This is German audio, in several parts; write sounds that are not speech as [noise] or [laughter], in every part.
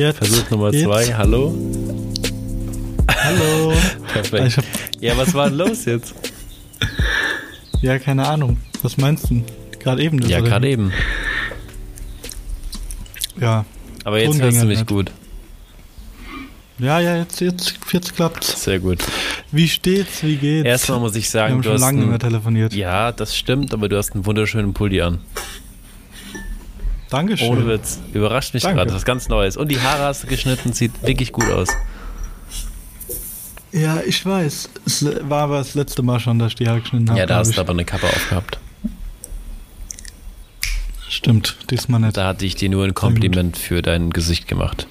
Jetzt. Versuch Nummer Jetzt. zwei. Hallo. Hallo. [laughs] Perfekt. Hab, Ja, was war denn los jetzt? ja, keine Ahnung. Was meinst du? Gerade eben? das Ja, gerade eben. Ja. Aber jetzt Ton hörst du mich halt gut. Ja, ja, jetzt, jetzt, jetzt klappt's. Sehr gut. Wie steht's? Wie geht's? Erstmal muss ich Wir sagen, haben du schon hast lange nicht mehr telefoniert. Ja, das stimmt, aber du hast einen wunderschönen Pulli an. Dankeschön. Ohne Witz. Überrascht mich gerade. Das ist ganz Neues. Und die Haare hast du geschnitten, sieht wirklich gut aus. Ja, ich weiß. Es war aber das letzte Mal schon, dass ich die Haare geschnitten habe. ja, da hast ich. du aber eine Kappe aufgehabt. Stimmt, diesmal nicht. Da hatte ich dir nur ein Kompliment für dein Gesicht gemacht.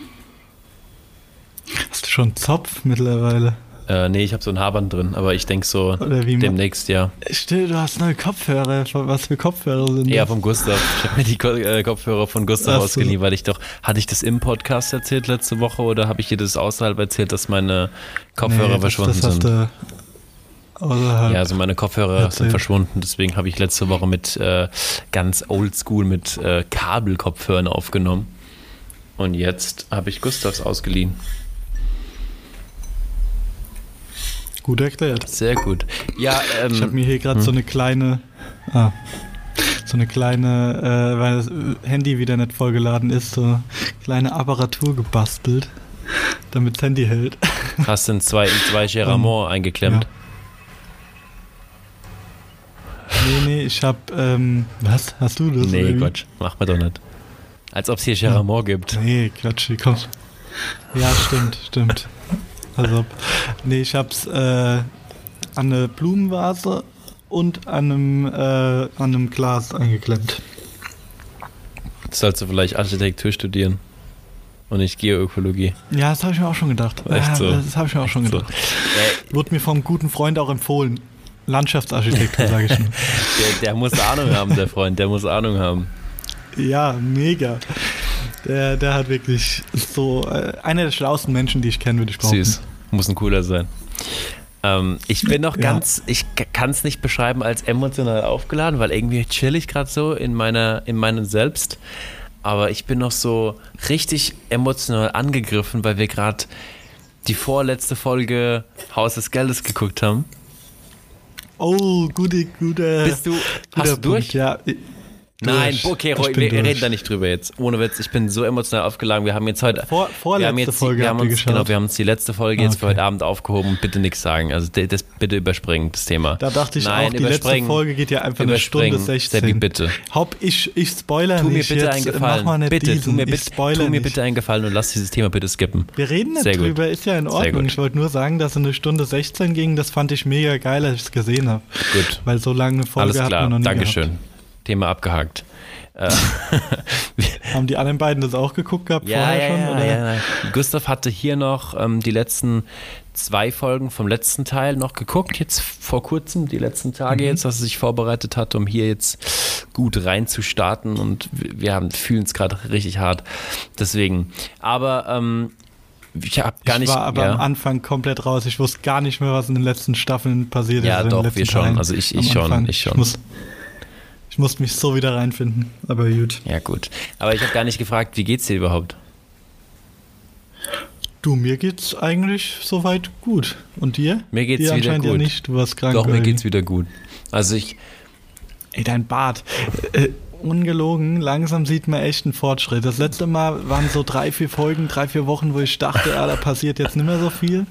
Hast du schon einen Zopf mittlerweile? Äh, nee, ich habe so ein Haarband drin, aber ich denke so demnächst, ja. Stimmt, du hast neue Kopfhörer. Was für Kopfhörer sind Ja, das? vom Gustav. Ich habe mir die Ko äh, Kopfhörer von Gustav ausgeliehen, weil ich doch, hatte ich das im Podcast erzählt letzte Woche oder habe ich dir das außerhalb erzählt, dass meine Kopfhörer Nee, das- verschwunden das hast sind? Du außerhalb. Ja, also meine Kopfhörer Erzähl. sind verschwunden, deswegen habe ich letzte Woche mit äh, ganz oldschool mit äh, Kabelkopfhörern aufgenommen. Und jetzt habe ich Gustavs ausgeliehen. Gut erklärt. Sehr gut. Ja, ähm, Ich habe mir hier gerade so eine kleine, ah, so eine kleine, äh, weil das Handy wieder nicht vollgeladen ist, so eine kleine Apparatur gebastelt, damit das Handy hält. [laughs] hast du in zwei, in zwei Geramont eingeklemmt. Nee, nee, ich habe, ähm, was? Hast du das? Nee? Quatsch, macht man doch nicht. Als ob es hier Geramont gibt. Nee, Quatsch, komm. Ja, stimmt, stimmt. Also, nee, ich hab's äh, an eine Blumenvase und an einem, äh, an einem Glas eingeklemmt. Sollst du vielleicht Architektur studieren und nicht Geoökologie. Ja, das habe ich mir auch schon gedacht. Echt so? Das habe ich mir auch schon So. gedacht. Wurde mir vom guten Freund auch empfohlen. Landschaftsarchitektur, sage ich nur. [laughs] Der, der muss Ahnung haben, der Freund, der muss Ahnung haben. Ja, mega. Der, der hat wirklich so äh, einer der schlauesten Menschen, die ich kenne, würde ich behaupten. Süß. Muss ein cooler sein. Ähm, ich bin noch Ja. ganz, ich kann es nicht beschreiben als emotional aufgeladen, weil irgendwie chill ich gerade so in meiner, in meinem Selbst. Aber ich bin noch so richtig emotional angegriffen, weil wir gerade die vorletzte Folge Haus des Geldes geguckt haben. Oh, gute, gute. Bist du, guter hast du durch? Punkt, Ja. Nein, okay, Roy, wir durch. reden da nicht drüber jetzt. Ohne Witz, ich bin so emotional aufgeladen. Wir haben jetzt heute. Vor- vorletzte wir haben jetzt, Folge wir haben uns, genau, wir haben uns die letzte Folge jetzt für heute Abend aufgehoben bitte nichts sagen. Also das bitte überspringen, das Thema. Da dachte ich Nein, auch, die letzte. Folge geht ja einfach eine Stunde Überspringen. 16. Seppi, bitte. Haupt, ich, ich spoiler Tu mir bitte jetzt, einen Mach Gefallen. bitte, diesen. tu mir, ich bitte, spoiler tu mir bitte einen Gefallen und lass dieses Thema bitte skippen. Wir reden nicht Sehr gut. drüber, ist ja in Ordnung. gut. Ich wollte nur sagen, dass eine Stunde 16 ging, das fand ich mega geil, als ich es gesehen habe. Gut. Weil so lange eine Folge Alles hat klar, man noch nie Dankeschön. Gehabt. Thema abgehakt. Äh, [laughs] Haben die anderen beiden das auch geguckt gehabt Ja, vorher ja, schon? ja, oder? ja, ja. Gustav hatte hier noch ähm, die letzten zwei Folgen vom letzten Teil noch geguckt, jetzt vor kurzem, die letzten Tage Mhm. jetzt, dass er sich vorbereitet hat, um hier jetzt gut reinzustarten und wir haben- fühlen es gerade richtig hart. Deswegen. Aber ähm, ich habe gar ich nicht. war aber ja. am Anfang komplett raus. Ich wusste gar nicht mehr, was in den letzten Staffeln passiert Ja, ist. in den doch, wir schon. Teilen. Also ich- ich schon, ich schon. muss, ich musste mich so wieder reinfinden. Aber gut. Ja, gut. Aber ich habe gar nicht gefragt, wie geht's dir überhaupt? Du, mir geht's eigentlich soweit gut. Und dir? Mir geht's dir wieder anscheinend gut. Ja nicht. Du warst krank. Doch, mir geht's wie? wieder gut. Also ich, Ey, dein Bart. Ungelogen, langsam sieht man echt einen Fortschritt. Das letzte Mal waren so drei, vier Folgen, drei, vier Wochen, wo ich dachte, ah, da passiert jetzt nicht mehr so viel.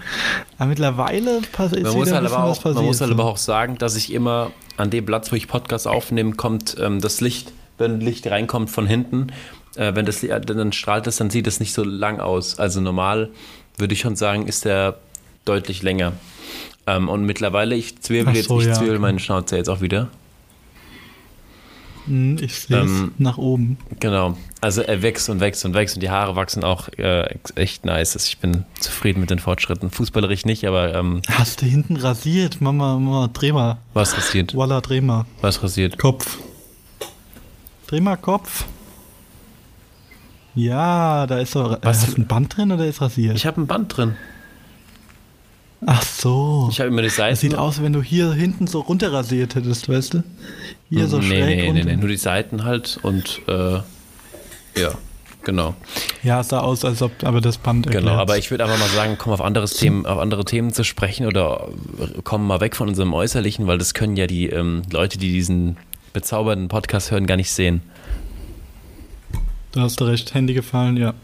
Aber mittlerweile passiert Man muss, halt aber was auch, passiert. man muss halt so. aber auch sagen, dass ich immer an dem Platz, wo ich Podcast aufnehme, kommt ähm, das Licht, wenn Licht reinkommt von hinten, äh, wenn das Li- äh, dann strahlt es, dann sieht es nicht so lang aus. Also normal würde ich schon sagen, ist der deutlich länger. Ähm, und mittlerweile, ich zwirbel Ach jetzt, so, ich ja, zwirbel meine Schnauze jetzt auch wieder. Hm, Ich sehe es Ähm, nach oben. Genau. Also er wächst und wächst und wächst und die Haare wachsen auch äh, echt nice. Also Ich bin zufrieden mit den Fortschritten. Fußballerisch nicht, aber ähm, Hast du hinten rasiert? Mama, Mama, dreh mal. was rasiert? Walla, dreh mal. Was rasiert? Kopf. Dreh mal Kopf. Ja, da ist so. Was? Hast du ein Band drin oder ist rasiert? Ich habe ein Band drin. Ach so. Ich habe immer die Seiten. Das sieht aus, wenn du hier hinten so runterrasiert hättest, weißt du? Hier so nee, schräg nee, nee, runter. nee, nur die Seiten halt und äh, ja, genau. Ja, es sah aus, als ob aber das Band Genau, erklärt's. aber ich würde einfach mal sagen, komm auf anderes Themen, auf andere Themen zu sprechen oder kommen mal weg von unserem Äußerlichen, weil das können ja die ähm, Leute, die diesen bezaubernden Podcast hören, gar nicht sehen. Du hast recht, Handy gefallen, ja.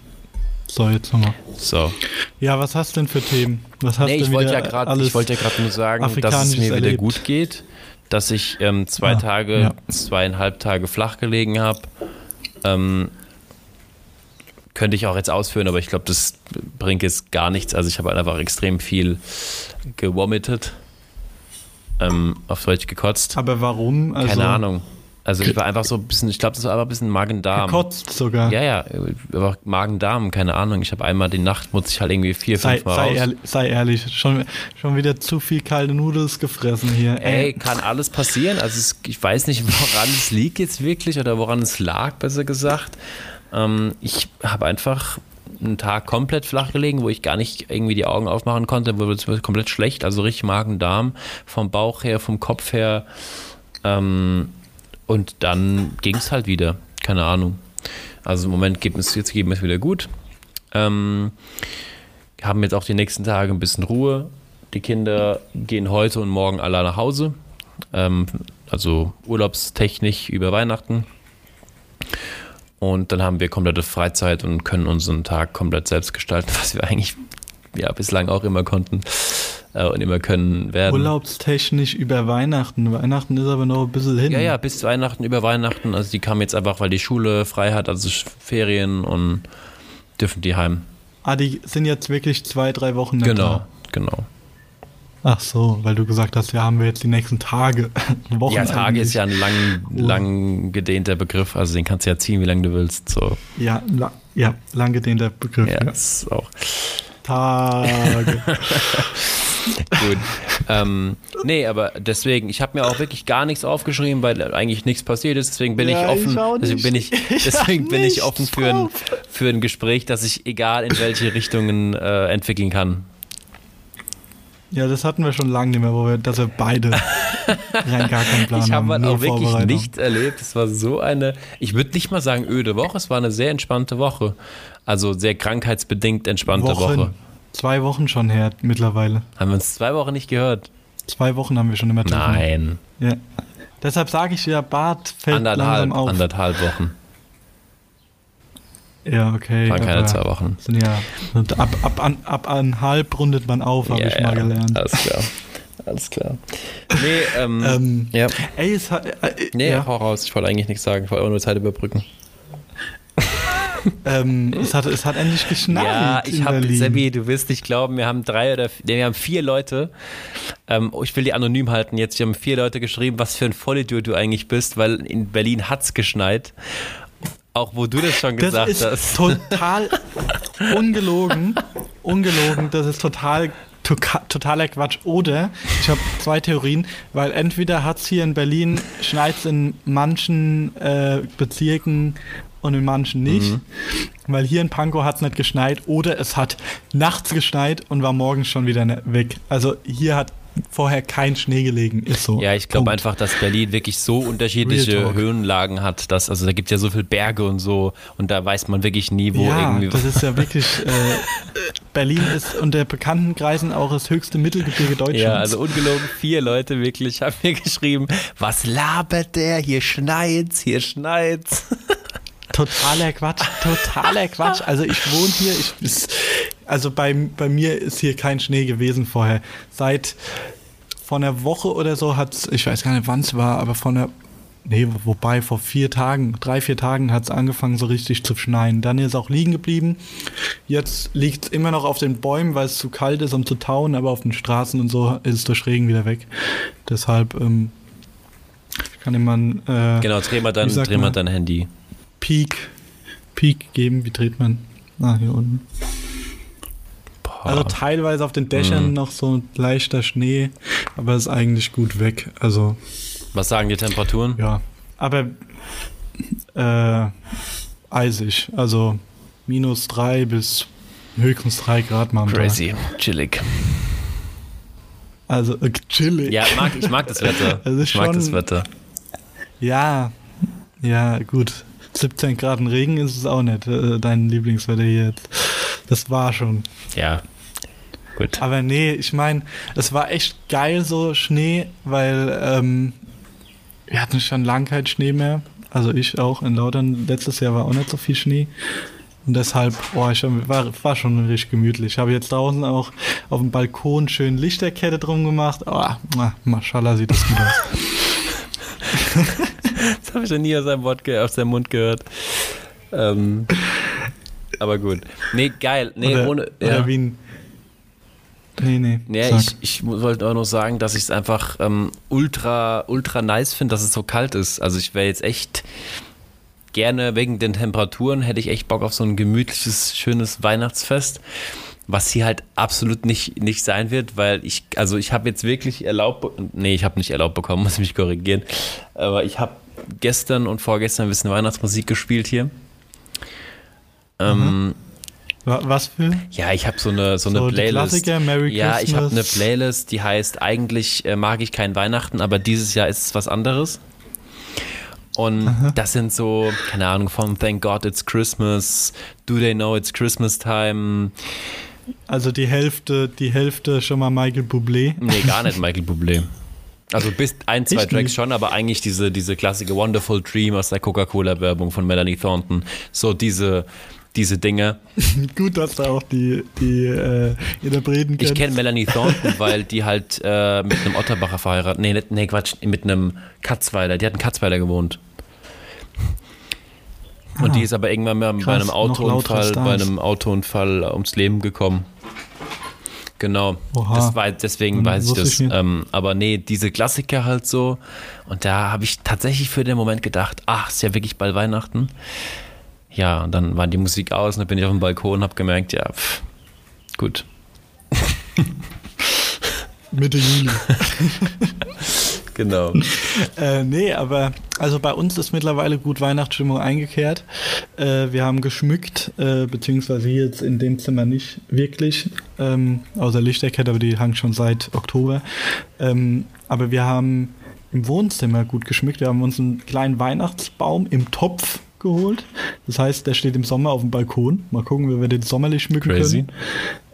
So, jetzt nochmal. So. Ja, was hast du denn für Themen? Was hast Nee, du ich wollte ja wieder gerade, alles ich wollte ja gerade nur sagen, dass es mir wieder erlebt? gut geht, dass ich ähm, zwei Ah, Tage, ja. zweieinhalb Tage flach gelegen habe. Ähm, könnte ich auch jetzt ausführen, aber ich glaube, das bringt jetzt gar nichts. Also ich habe einfach extrem viel gewomitet, ähm, auf Deutsch gekotzt. Aber warum? Also, Keine Ahnung. Also ich war einfach so ein bisschen, ich glaube, das war einfach ein bisschen Magen-Darm. Gekotzt sogar. Ja, ja, aber Magen-Darm, keine Ahnung. Ich habe einmal die Nacht, musste ich halt irgendwie vier, Sei, fünf Mal sei, raus. ehrlich, sei ehrlich, schon, schon wieder zu viel kalte Nudels gefressen hier. Ey, kann alles passieren. Also es, ich weiß nicht, woran es liegt jetzt wirklich oder woran es lag, besser gesagt. Ähm, ich habe einfach einen Tag komplett flach gelegen, wo ich gar nicht irgendwie die Augen aufmachen konnte, wo es mir komplett schlecht, also richtig Magen-Darm, vom Bauch her, vom Kopf her. Ähm, und dann ging es halt wieder. Keine Ahnung. Also im Moment geht es jetzt geht es wieder gut. Ähm, haben jetzt auch die nächsten Tage ein bisschen Ruhe. Die Kinder gehen heute und morgen alle nach Hause. Ähm, also urlaubstechnisch über Weihnachten. Und dann haben wir komplette Freizeit und können unseren Tag komplett selbst gestalten, [laughs] was wir eigentlich ja, bislang auch immer konnten und immer können werden. Urlaubstechnisch über Weihnachten. Weihnachten ist aber noch ein bisschen hin. Ja, ja, bis Weihnachten, über Weihnachten. Also die kamen jetzt einfach, weil die Schule frei hat, also Ferien und dürfen die heim. Ah, die sind jetzt wirklich zwei, drei Wochen nicht Genau, da. genau. Ach so, weil du gesagt hast, ja, haben wir jetzt die nächsten Tage. [laughs] Wochen Ja, Tage eigentlich. ist ja ein lang, lang gedehnter Begriff, also den kannst du ja ziehen, wie lange du willst. So. Ja, la ja lang gedehnter Begriff. Ja, Ja. ist auch Tage. [laughs] [laughs] gut. ähm, nee, aber deswegen, ich habe mir auch wirklich gar nichts aufgeschrieben, weil eigentlich nichts passiert ist. Deswegen bin Ja, ich offen. ich deswegen bin ich, nicht. Ich deswegen hab bin ich offen für ein, für ein Gespräch, das sich egal in welche Richtungen äh, entwickeln kann. ja, das hatten wir schon lange nicht mehr, wo wir, dass wir beide rein gar keinen [laughs] Plan Ich habe haben. halt null auch wirklich nichts erlebt. Es war so eine, ich würde nicht mal sagen öde Woche, es war eine sehr entspannte Woche. Also sehr krankheitsbedingt entspannte Wochen. Woche. Zwei Wochen schon her mittlerweile. Haben wir uns zwei Wochen nicht gehört? Zwei Wochen haben wir schon immer telefoniert. Nein. Ja. Deshalb sage ich ja, Bart fällt Anderthalb, langsam auf. anderthalb Wochen. Ja, okay. Waren keine zwei Wochen. Sind ja, ab, ab, an, ab an halb rundet man auf, habe Ja, ich mal gelernt. Alles klar. Alles klar. Nee, [laughs] ähm, Ähm, ja. Ey, es hat. Äh, Nee, ja, hau raus. Ich wollte eigentlich nichts sagen. Ich wollte auch nur Zeit überbrücken. [laughs] ähm, es, hat, es hat endlich geschneit. Ja, ich habe. Sebi, du wirst nicht glauben, wir haben drei oder nee, wir haben vier Leute. Ähm, ich will die anonym halten jetzt. Wir haben vier Leute geschrieben, was für ein Vollidiot du eigentlich bist, weil in Berlin hat's geschneit. Auch wo du das schon Das gesagt ist hast. total [laughs] ungelogen. Ungelogen, das ist total totaler Quatsch. Oder ich habe zwei Theorien, weil entweder hat es hier in Berlin, schneit es in manchen äh, Bezirken und in manchen nicht. Mhm. Weil hier in Pankow hat es nicht geschneit oder es hat nachts geschneit und war morgens schon wieder ne- weg. Also hier hat vorher kein Schnee gelegen, ist so. Ja, ich glaube einfach, dass Berlin wirklich so unterschiedliche. Höhenlagen hat, dass, also da gibt es ja so viele Berge und so und da weiß man wirklich nie, wo ja, irgendwie. das ist ja wirklich. Äh, Berlin ist unter bekannten Kreisen auch das höchste Mittelgebirge Deutschlands. Ja, also ungelogen, vier Leute wirklich haben mir geschrieben, was labert der? Hier schneit's, hier schneit's. [laughs] totaler Quatsch, totaler Quatsch. Also ich wohne hier, ich, also bei, bei mir ist hier kein Schnee gewesen vorher. Seit vor einer Woche oder so hat ich weiß gar nicht wann es war, aber vor einer, nee, wobei vor vier Tagen, drei, vier Tagen hat es angefangen so richtig zu schneien. Dann ist es auch liegen geblieben. Jetzt liegt es immer noch auf den Bäumen, weil es zu kalt ist, um zu tauen, aber auf den Straßen und so ist es durch Regen wieder weg. Deshalb ähm, kann jemand äh, Genau, dreh mal dein, dreh mal dein Handy. Peak, Peak geben. Wie dreht man? Ah, hier unten. Boah. Also teilweise auf den Dächern Mhm. noch so ein leichter Schnee, aber ist eigentlich gut weg. Also, was sagen die Temperaturen? ja. Aber äh, eisig. Also minus drei bis höchstens drei Grad mal. Crazy, chillig. Also äh, chillig. Ja, mag, ich mag das Wetter. [laughs] Ist ich mag das Wetter. Ja, ja, gut. 17 Grad Regen ist es auch nicht, äh, dein Lieblingswetter hier jetzt. Das war schon. Ja. Gut. Aber nee, ich meine, es war echt geil so Schnee, weil ähm, wir hatten schon lange keinen Schnee mehr. Also ich auch in Lautern. Letztes Jahr war auch nicht so viel Schnee. Und deshalb, boah, ich war, war schon richtig gemütlich. Ich habe jetzt draußen auch auf dem Balkon schön Lichterkette drum gemacht. Oh, Maschallah sieht das gut aus. [laughs] das habe ich noch nie aus seinem, Wort aus seinem Mund gehört. Ähm, aber gut. Nee, geil. Nee, oder, ohne. Oder ja. wie ein, Nee, nee. Ja, ich, ich wollte auch noch sagen, dass ich es einfach ähm, ultra, ultra nice finde, dass es so kalt ist. Also ich wäre jetzt echt gerne wegen den Temperaturen, hätte ich echt Bock auf so ein gemütliches, schönes Weihnachtsfest. Was hier halt absolut nicht, nicht sein wird, weil ich, also ich habe jetzt wirklich erlaubt, nee, ich habe nicht erlaubt bekommen, [laughs] muss ich mich korrigieren, aber ich habe gestern und vorgestern ein bisschen Weihnachtsmusik gespielt hier. Ähm, was für? Ja, ich habe so eine so eine so Playlist. Klassiker, Merry ja, ich habe eine Playlist, die heißt eigentlich äh, mag ich kein Weihnachten, aber dieses Jahr ist es was anderes. Und Aha. das sind so, keine Ahnung, von Thank God It's Christmas, Do They Know It's Christmas Time. Also die Hälfte, die Hälfte schon mal Michael Bublé. Nee, gar [laughs] nicht Michael Bublé. Also bis ein, zwei Echt Tracks nicht? schon, aber eigentlich diese, diese klassische Wonderful Dream aus der Coca-Cola-Werbung von Melanie Thornton. So diese, diese Dinge. [laughs] Gut, dass du auch die, die äh, Interpreten kennst. Ich kenne Melanie Thornton, [laughs] weil die halt äh, mit einem Otterbacher verheiratet. Nee, nee, Quatsch, mit einem Katzweiler. Die hat in Katzweiler gewohnt. Und ah, die ist aber irgendwann mal bei einem Autounfall, bei einem Autounfall ums Leben gekommen. Genau. Das war, deswegen Dann weiß ich das. Ich ähm, aber nee, diese Klassiker halt so. Und da habe ich tatsächlich für den Moment gedacht, ach, ist ja wirklich bald Weihnachten. Ja, und dann war die Musik aus und dann bin ich auf dem Balkon und habe gemerkt, ja, pff, gut. [laughs] Mitte Juli. [laughs] genau. [laughs] Äh, nee, aber also bei uns ist mittlerweile gut Weihnachtsstimmung eingekehrt. Äh, wir haben geschmückt, äh, beziehungsweise hier jetzt in dem Zimmer nicht wirklich, ähm, außer Lichterkette, aber die hangt schon seit Oktober. Ähm, aber wir haben im Wohnzimmer gut geschmückt. Wir haben uns einen kleinen Weihnachtsbaum im Topf geholt. Das heißt, der steht im Sommer auf dem Balkon. Mal gucken, wie wir den sommerlich schmücken Crazy. können.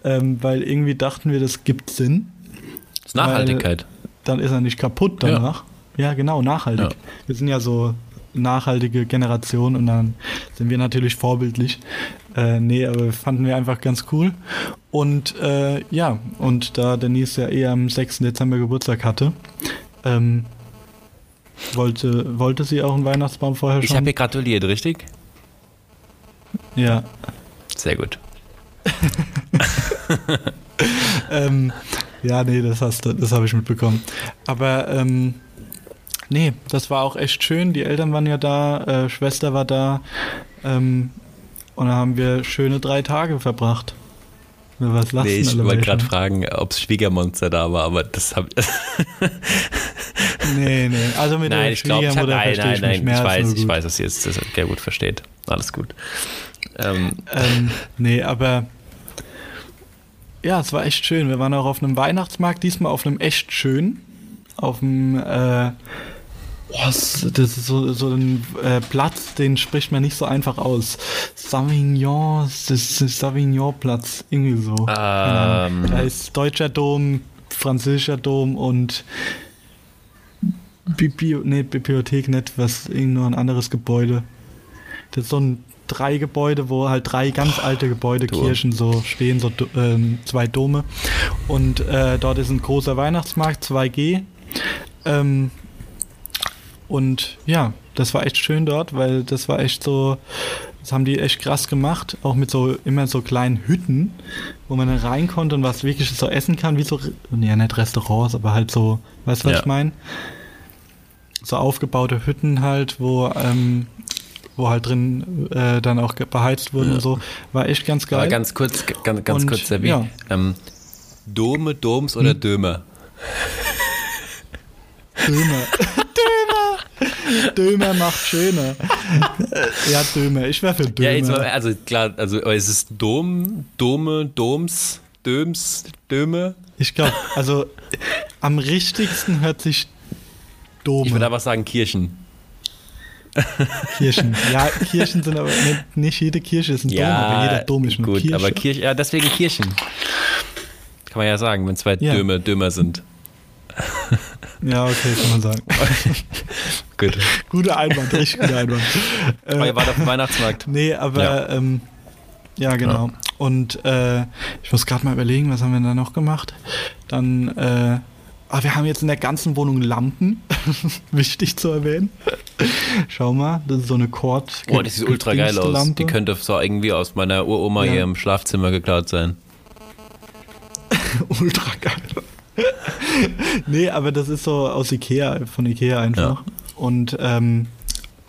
Ähm, weil irgendwie dachten wir, das gibt Sinn. Das ist Nachhaltigkeit. Dann ist er nicht kaputt danach. Ja, ja genau, nachhaltig. Ja. Wir sind ja so nachhaltige Generation und dann sind wir natürlich vorbildlich. Äh, nee, aber fanden wir einfach ganz cool. Und äh, ja, und da Denise ja eher am 6. Dezember Geburtstag hatte, ähm, wollte, wollte sie auch einen Weihnachtsbaum vorher schon? Ich habe ihr gratuliert, richtig? Ja. Sehr gut. [laughs] ähm, ja, nee, das hast das habe ich mitbekommen. Aber ähm, nee, das war auch echt schön. Die Eltern waren ja da, äh, Schwester war da. Ähm, und da haben wir schöne drei Tage verbracht. Was lassen nee, ich wollte gerade fragen, ob es Schwiegermonster da war, aber das habe ich. [laughs] nee, nee. Also mit nein, der ich glaub, Schwiegermutter ich hab, nein, nein, ich, nein, ich weiß, ich weiß, dass ihr es sehr gut versteht. Alles gut. Ähm. Ähm, nee, aber ja, es war echt schön. Wir waren auch auf einem Weihnachtsmarkt, diesmal auf einem echt schön. Auf dem äh, Boah, das ist so, so ein äh, Platz, den spricht man nicht so einfach aus. Savignon, das ist Savignon-Platz, irgendwie so. Ähm. Da ist Deutscher Dom, Französischer Dom und Bibli nee, Bibliothek nicht, was irgendwo ein anderes Gebäude. Das ist so ein drei Gebäude, wo halt drei ganz alte Gebäude, Dom. Kirchen so stehen, so ähm, zwei Dome. Und äh, dort ist ein großer Weihnachtsmarkt, 2G. Ähm, und ja, das war echt schön dort, weil das war echt so, das haben die echt krass gemacht, auch mit so immer so kleinen Hütten, wo man dann rein konnte und was wirklich so essen kann, wie so, ja nicht Restaurants, aber halt so, weißt du, was ja. ich meine? So aufgebaute Hütten halt, wo, ähm, wo halt drin äh, dann auch beheizt wurden ja. und so, war echt ganz geil. Aber ganz kurz, ganz, ganz und, kurz, Sebi, ja. ähm, Dome, Doms oder hm? Dömer? Dömer. [laughs] Dömer macht schöner. ja, Dömer. Ich wäre für Dömer. Ja, jetzt, also klar, also es ist Dom, Dome, Doms, Döms, Döme. Ich glaube, also am richtigsten hört sich Dome. Ich würde aber sagen Kirchen. Kirchen. Ja, Kirchen sind aber nicht, nicht jede Kirche ist ein Dom, aber jeder Dom ist eine gut, Kirche. aber Kirche, ja, deswegen Kirchen. Kann man ja sagen, wenn zwei Ja. Dömer Dömer sind. ja, okay, kann man sagen. [laughs] Gut. Guter Einwand, richtig guter Einwand. [laughs] Aber ihr wart auf dem Weihnachtsmarkt. Nee, aber Ja. ja, ähm, ja genau. Und äh, ich muss gerade mal überlegen, was haben wir da noch gemacht? Dann, äh, ah, wir haben jetzt in der ganzen Wohnung Lampen. [laughs] Wichtig zu erwähnen. Schau mal, das ist so eine Cord. Boah, die sieht ultra geil aus. Lampe. Die könnte so irgendwie aus meiner Uroma Ja. hier im Schlafzimmer geklaut sein. [laughs] ultra geil. nee, aber das ist so aus Ikea, von Ikea einfach. Und ähm,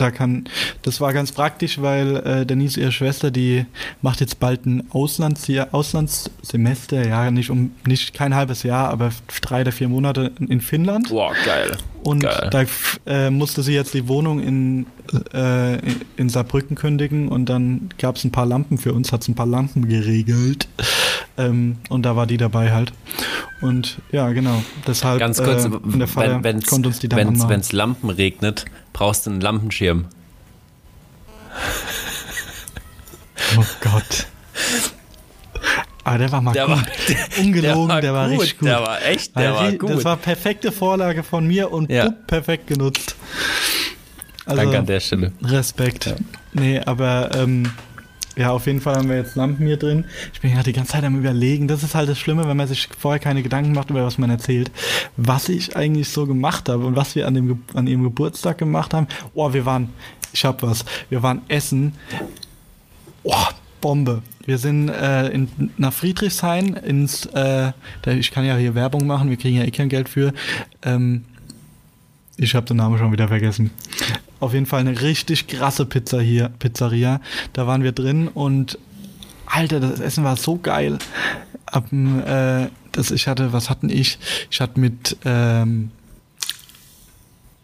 da kann, das war ganz praktisch, weil äh, Denise, ihre Schwester, die macht jetzt bald ein Auslandsjahr, Auslandssemester, ja, nicht um, nicht kein halbes Jahr, aber drei oder vier Monate in Finnland. Boah, geil. Und Geil. da äh, musste sie jetzt die Wohnung in, äh, in Saarbrücken kündigen und dann gab es ein paar Lampen für uns, hat es ein paar Lampen geregelt. Ähm, und da war die dabei halt. Und ja, genau. Deshalb Ganz kurz, äh, in der Feier wenn konnte uns die dann wenn's, anmachen. wenn's Lampen regnet, brauchst du einen Lampenschirm. Oh Gott. Aber der war mal Der gut. war- Ungelogen, der war, richtig gut. Der war echt, der war ri- gut. Das war perfekte Vorlage von mir und Ja. bupp, perfekt genutzt. Also, Danke an der Stelle. Respekt. Nee, aber ähm, ja, auf jeden Fall haben wir jetzt Lampen hier drin. Ich bin ja die ganze Zeit am überlegen. Das ist halt das Schlimme, wenn man sich vorher keine Gedanken macht, über was man erzählt. Was ich eigentlich so gemacht habe und was wir an, dem, an ihrem Geburtstag gemacht haben. Oh, wir waren, ich hab was. Wir waren essen. Oh, Bombe. Wir sind äh, in, nach Friedrichshain ins, äh, ich kann ja hier Werbung machen, wir kriegen ja eh kein Geld für. Ähm, ich habe den Namen schon wieder vergessen. Auf jeden Fall eine richtig krasse Pizza hier, Pizzeria. Da waren wir drin und Alter, das Essen war so geil. Ab, äh, das ich hatte, was hatten ich? Ich hatte mit ähm,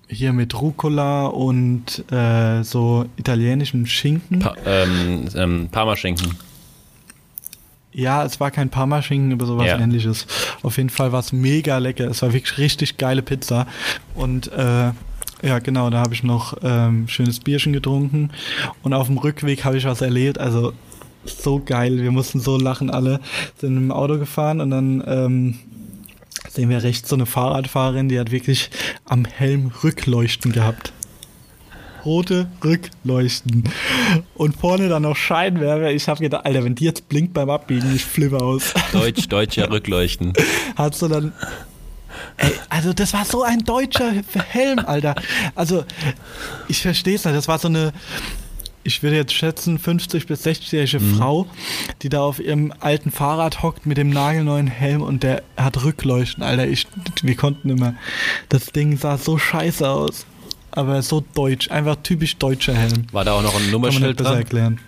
hier mit Rucola und äh, so italienischem Schinken. Pa ähm, ähm, Parmaschinken. Ja, es war kein Parmaschinken, aber sowas Ja. ähnliches. Auf jeden Fall war es mega lecker. Es war wirklich richtig geile Pizza. Und äh, ja, genau, da habe ich noch ähm, schönes Bierchen getrunken. Und auf dem Rückweg habe ich was erlebt. Also so geil. Wir mussten so lachen alle. Sind im Auto gefahren und dann ähm, sehen wir rechts so eine Fahrradfahrerin, die hat wirklich am Helm Rückleuchten gehabt. Rote Rückleuchten. Und vorne dann noch Scheinwerfer. Ich habe gedacht, Alter, wenn die jetzt blinkt beim Abbiegen, ich flippe aus. Deutsch, deutscher [laughs] Rückleuchten. Hat so dann. Ey, also das war so ein deutscher Helm, Alter. Also, ich verstehe es nicht. Das war so eine, ich würde jetzt schätzen, 50 bis 60-jährige Frau, die da auf ihrem alten Fahrrad hockt mit dem nagelneuen Helm und der hat Rückleuchten, Alter. Ich, wir konnten immer. Das Ding sah so scheiße aus. Aber so deutsch. Einfach typisch deutscher Helm. War da auch noch ein Kann man nicht Nummernschild besser dran? erklären.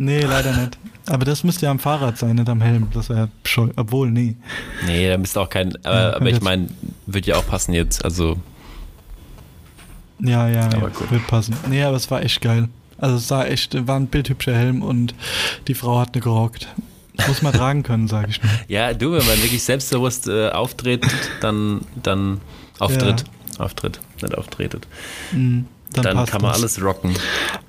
Nee, leider nicht. Aber das müsste ja am Fahrrad sein, nicht am Helm. Das wäre scheu. Obwohl, nee. Nee, da bist auch kein. Aber, Ja, aber ich meine, wird ja auch passen jetzt. Also, Ja, ja, ja Aber gut. wird passen. Nee, aber es war echt geil. Also es sah echt, war ein bildhübscher Helm und die Frau hat ne gerockt. Muss man tragen können, sage ich nur. [laughs] ja, du, wenn man wirklich selbstbewusst äh, auftritt, dann, dann auftritt. Auftritt, nicht auftretet. Mhm, Dann, passt kann man das. alles rocken.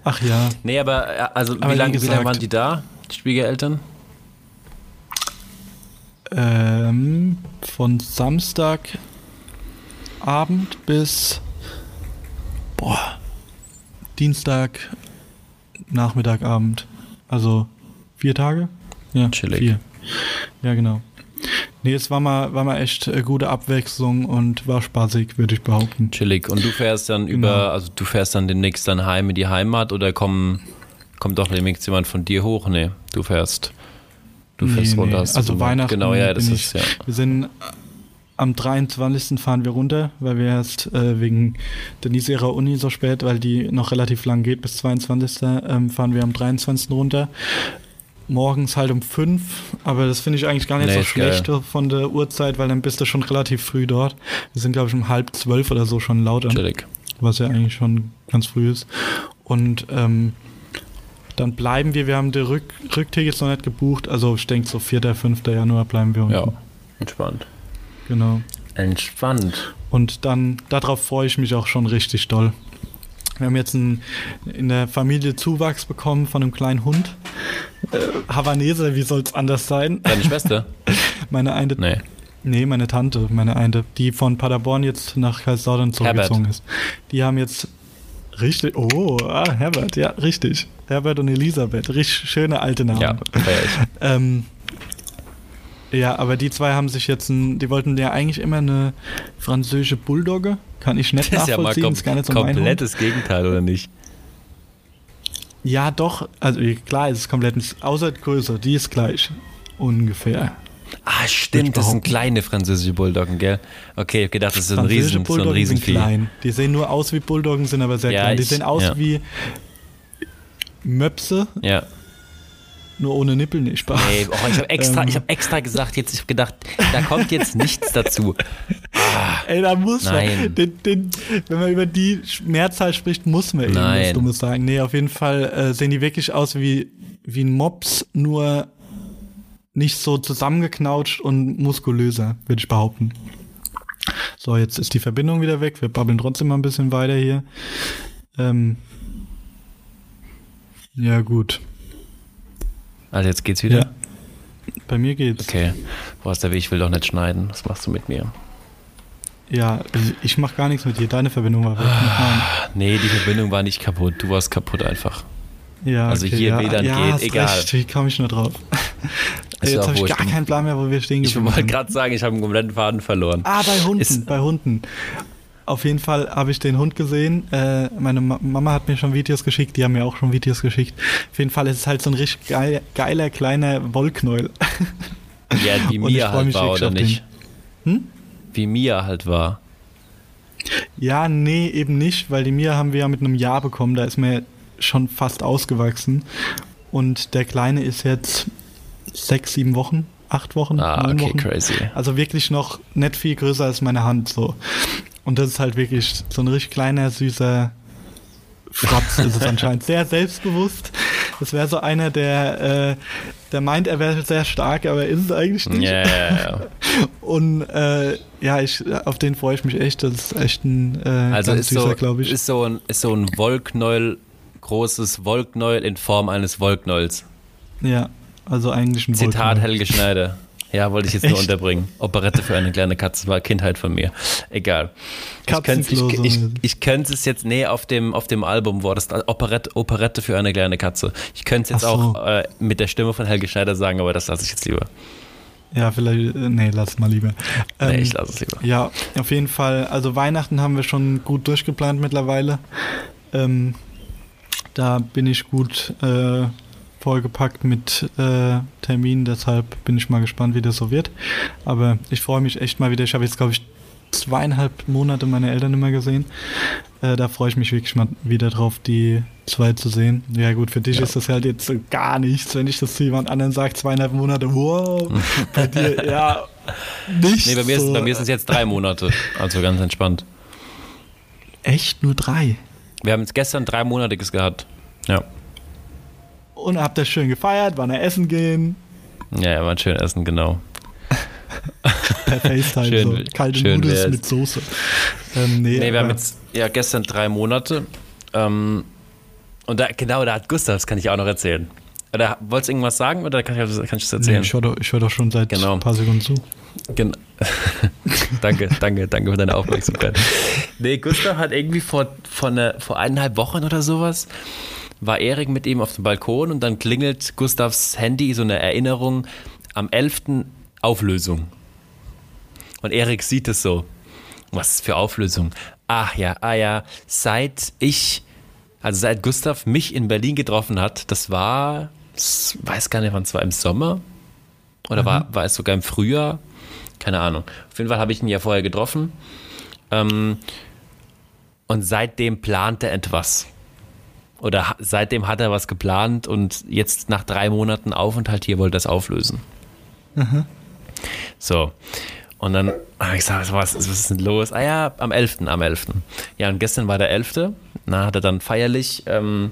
Ach ja, Nee, aber äh, also Aber wie lange wie lang gesagt- waren die da, die Schwiegereltern? ähm, von Samstagabend bis boah, Dienstag Nachmittagabend. Also vier Tage? Ja, Chillig. vier. Ja, genau. Nee, es war mal, war mal echt äh, gute Abwechslung und war spaßig, würde ich behaupten. Chillig. Und du fährst dann Genau. über, also du fährst dann demnächst dann heim in die Heimat oder kommen, kommt doch demnächst jemand von dir hoch? Nee, du fährst. Du fährst Nee, runter. nee. du Also gesagt. Weihnachten Genau, ja, das ist ja. Wir sind am 23. fahren wir runter, weil wir erst äh, wegen Denise ihrer Uni so spät, weil die noch relativ lang geht, bis 22. Ähm, fahren wir am 23. runter. Morgens halt um 5, aber das finde ich eigentlich gar nicht Nee, so schlecht geil. von der Uhrzeit, weil dann bist du schon relativ früh dort. Wir sind, glaube ich, um halb zwölf oder so schon laut, Chillig. was ja eigentlich schon ganz früh ist. Und ähm, dann bleiben wir, wir haben die Rück Rücktickets noch nicht gebucht, also ich denke so 4., 5. Januar bleiben wir unten. Ja, entspannt. Genau. Entspannt. Und dann, darauf freue ich mich auch schon richtig doll. Wir haben jetzt ein, in der Familie Zuwachs bekommen von einem kleinen Hund. Äh, Havanese, wie soll es anders sein? Deine Schwester? [laughs] meine eine. Nee. Nee, meine Tante, meine eine, die von Paderborn jetzt nach Kaiserslautern zurückgezogen Herbert. ist. Die haben jetzt richtig, oh, ah, Herbert, ja, richtig. Herbert und Elisabeth, richtig schöne alte Namen. Ja. Ähm, ja, aber die zwei haben sich jetzt ein, die wollten ja eigentlich immer eine französische Bulldogge. Kann ich nicht Das ist ja mal nachvollziehen, kom ist komplettes Gegenteil, oder nicht? Ja, doch, also klar, es ist komplett, außer die Größe, die ist gleich. Ungefähr. Ah, stimmt, das sind kleine französische Bulldoggen, gell? Okay, ich hab gedacht, das ist so ein, Riesen, so ein Bulldoggen sind Riesenvieh. klein. Die sehen nur aus wie Bulldoggen, sind aber sehr Ja, klein. Die ich- sehen aus ja. wie Möpse, Ja. Nur ohne Nippel, nee, Spaß. Ey, oh, ich habe extra, Ähm. ich hab extra gesagt, jetzt ich hab gedacht, da kommt jetzt nichts dazu. Ey, da muss Nein. man, den, den, wenn man über die Mehrzahl spricht, muss man irgendwas Nein. Dummes sagen. Nee, auf jeden Fall äh, sehen die wirklich aus wie, wie ein Mops, nur nicht so zusammengeknautscht und muskulöser, würde ich behaupten. So, jetzt ist die Verbindung wieder weg. Wir babbeln trotzdem mal ein bisschen weiter hier. Ähm, ja, gut. Also jetzt geht's wieder? Ja. Bei mir geht's. Okay. Boah, ist der Weg, ich will doch nicht schneiden. Was machst du mit mir? Ja, ich mach gar nichts mit dir. Deine Verbindung war weg. meine. Nee, die Verbindung war nicht kaputt. Du warst kaputt einfach. Ja, Also hier ja, WLAN ja, geht, egal. Recht, wie komme ich nur drauf? [laughs] Ist Jetzt habe ich gar keinen Plan mehr, wo wir stehen Ich geblieben wollte sind. gerade sagen, ich habe einen kompletten Faden verloren. Ah, bei Hunden, Ist- bei Hunden. Auf jeden Fall habe ich den Hund gesehen. Äh, meine Ma Mama hat mir schon Videos geschickt, die haben mir auch schon Videos geschickt. Auf jeden Fall ist es halt so ein richtig geil, geiler kleiner Wollknäuel. [laughs] Ja, wie Mia halt war, oder nicht? Hm? Wie Mia halt war. Ja, nee, eben nicht, weil die Mia haben wir ja mit einem Jahr bekommen, da ist mir schon fast ausgewachsen. Und der Kleine ist jetzt sechs, sieben Wochen, acht Wochen, Ah, okay, Wochen. crazy. Also wirklich noch nicht viel größer als meine Hand so. Und das ist halt wirklich so ein richtig kleiner, süßer Fratz ist es anscheinend. Sehr selbstbewusst. Das wäre so einer, der, äh, der meint, er wäre sehr stark, aber ist es eigentlich nicht. ja. [laughs] Und äh, ja, ich, auf den freue ich mich echt. Das ist echt ein äh, Also ganz ist süßer, so, glaube ich. ist so ein, ist so ein Wollknäuel, großes Wollknäuel in Form eines Wollknäuels. ja, also eigentlich ein Zitat Wollknäuel. Helge Schneider. Ja, wollte ich jetzt nur Echt? unterbringen. Operette für eine kleine Katze war Kindheit von mir. Egal. Ich könnte ich, ich, ich könnte es jetzt, nee, auf dem, auf dem Album war das Operette, Operette für eine kleine Katze. Ich könnte es jetzt so. auch äh, mit der Stimme von Helge Schneider sagen, aber das lasse ich jetzt lieber. Ja, vielleicht, äh, nee, lass mal lieber. Nee, Ähm, ich lasse es lieber. Ja, auf jeden Fall. Also Weihnachten haben wir schon gut durchgeplant mittlerweile. Ähm, da bin ich gut äh, vollgepackt mit äh, Terminen, deshalb bin ich mal gespannt, wie das so wird. Aber ich freue mich echt mal wieder. Ich habe jetzt, glaube ich, zweieinhalb Monate meine Eltern immer gesehen. Äh, da freue ich mich wirklich mal wieder drauf, die zwei zu sehen. Ja gut, für dich Ja. ist das halt jetzt so gar nichts, wenn ich das zu jemand anderen sage, zweieinhalb Monate, wow. Bei dir, [laughs] ja, nicht Nee, bei mir, so. ist, bei mir sind es jetzt drei Monate. Also ganz entspannt. Echt nur drei? Wir haben jetzt gestern drei Monatiges gehabt. Ja. Und habt ihr schön gefeiert, wann ihr essen gehen, Ja, ja, war ein schön essen, genau. per FaceTime, Schön so kalte Schön Nudeln wär's. mit Soße. Ähm, nee, Nee, wir haben jetzt ja gestern drei Monate. Ähm, und da, genau, da hat Gustav, das kann ich auch noch erzählen. Oder wolltest du irgendwas sagen oder kann ich, kann ich das nee, erzählen? ich höre doch, hör doch schon seit Genau. ein paar Sekunden zu. Gen [laughs] danke, danke, danke für deine Aufmerksamkeit. Nee, Gustav hat irgendwie vor, vor, eine, vor eineinhalb Wochen oder sowas, war Erik mit ihm auf dem Balkon und dann klingelt Gustavs Handy, so eine Erinnerung, am 11. Auflösung. Und Erik sieht es so. Was für Auflösung? Ach ja, ah ja, seit ich, also seit Gustav mich in Berlin getroffen hat, das war, ich weiß gar nicht, wann es war, im Sommer? Oder war, war es sogar im Frühjahr? Keine Ahnung. Auf jeden Fall habe ich ihn ja vorher getroffen. Ähm, und seitdem plant er etwas. Oder seitdem hat er was geplant und jetzt nach drei Monaten Aufenthalt hier wollte er es auflösen. So. Und dann habe ich gesagt, was, was ist denn los? Ah ja, am 11., am 11. Ja, und gestern war der 11. Na, hat er dann feierlich, ähm,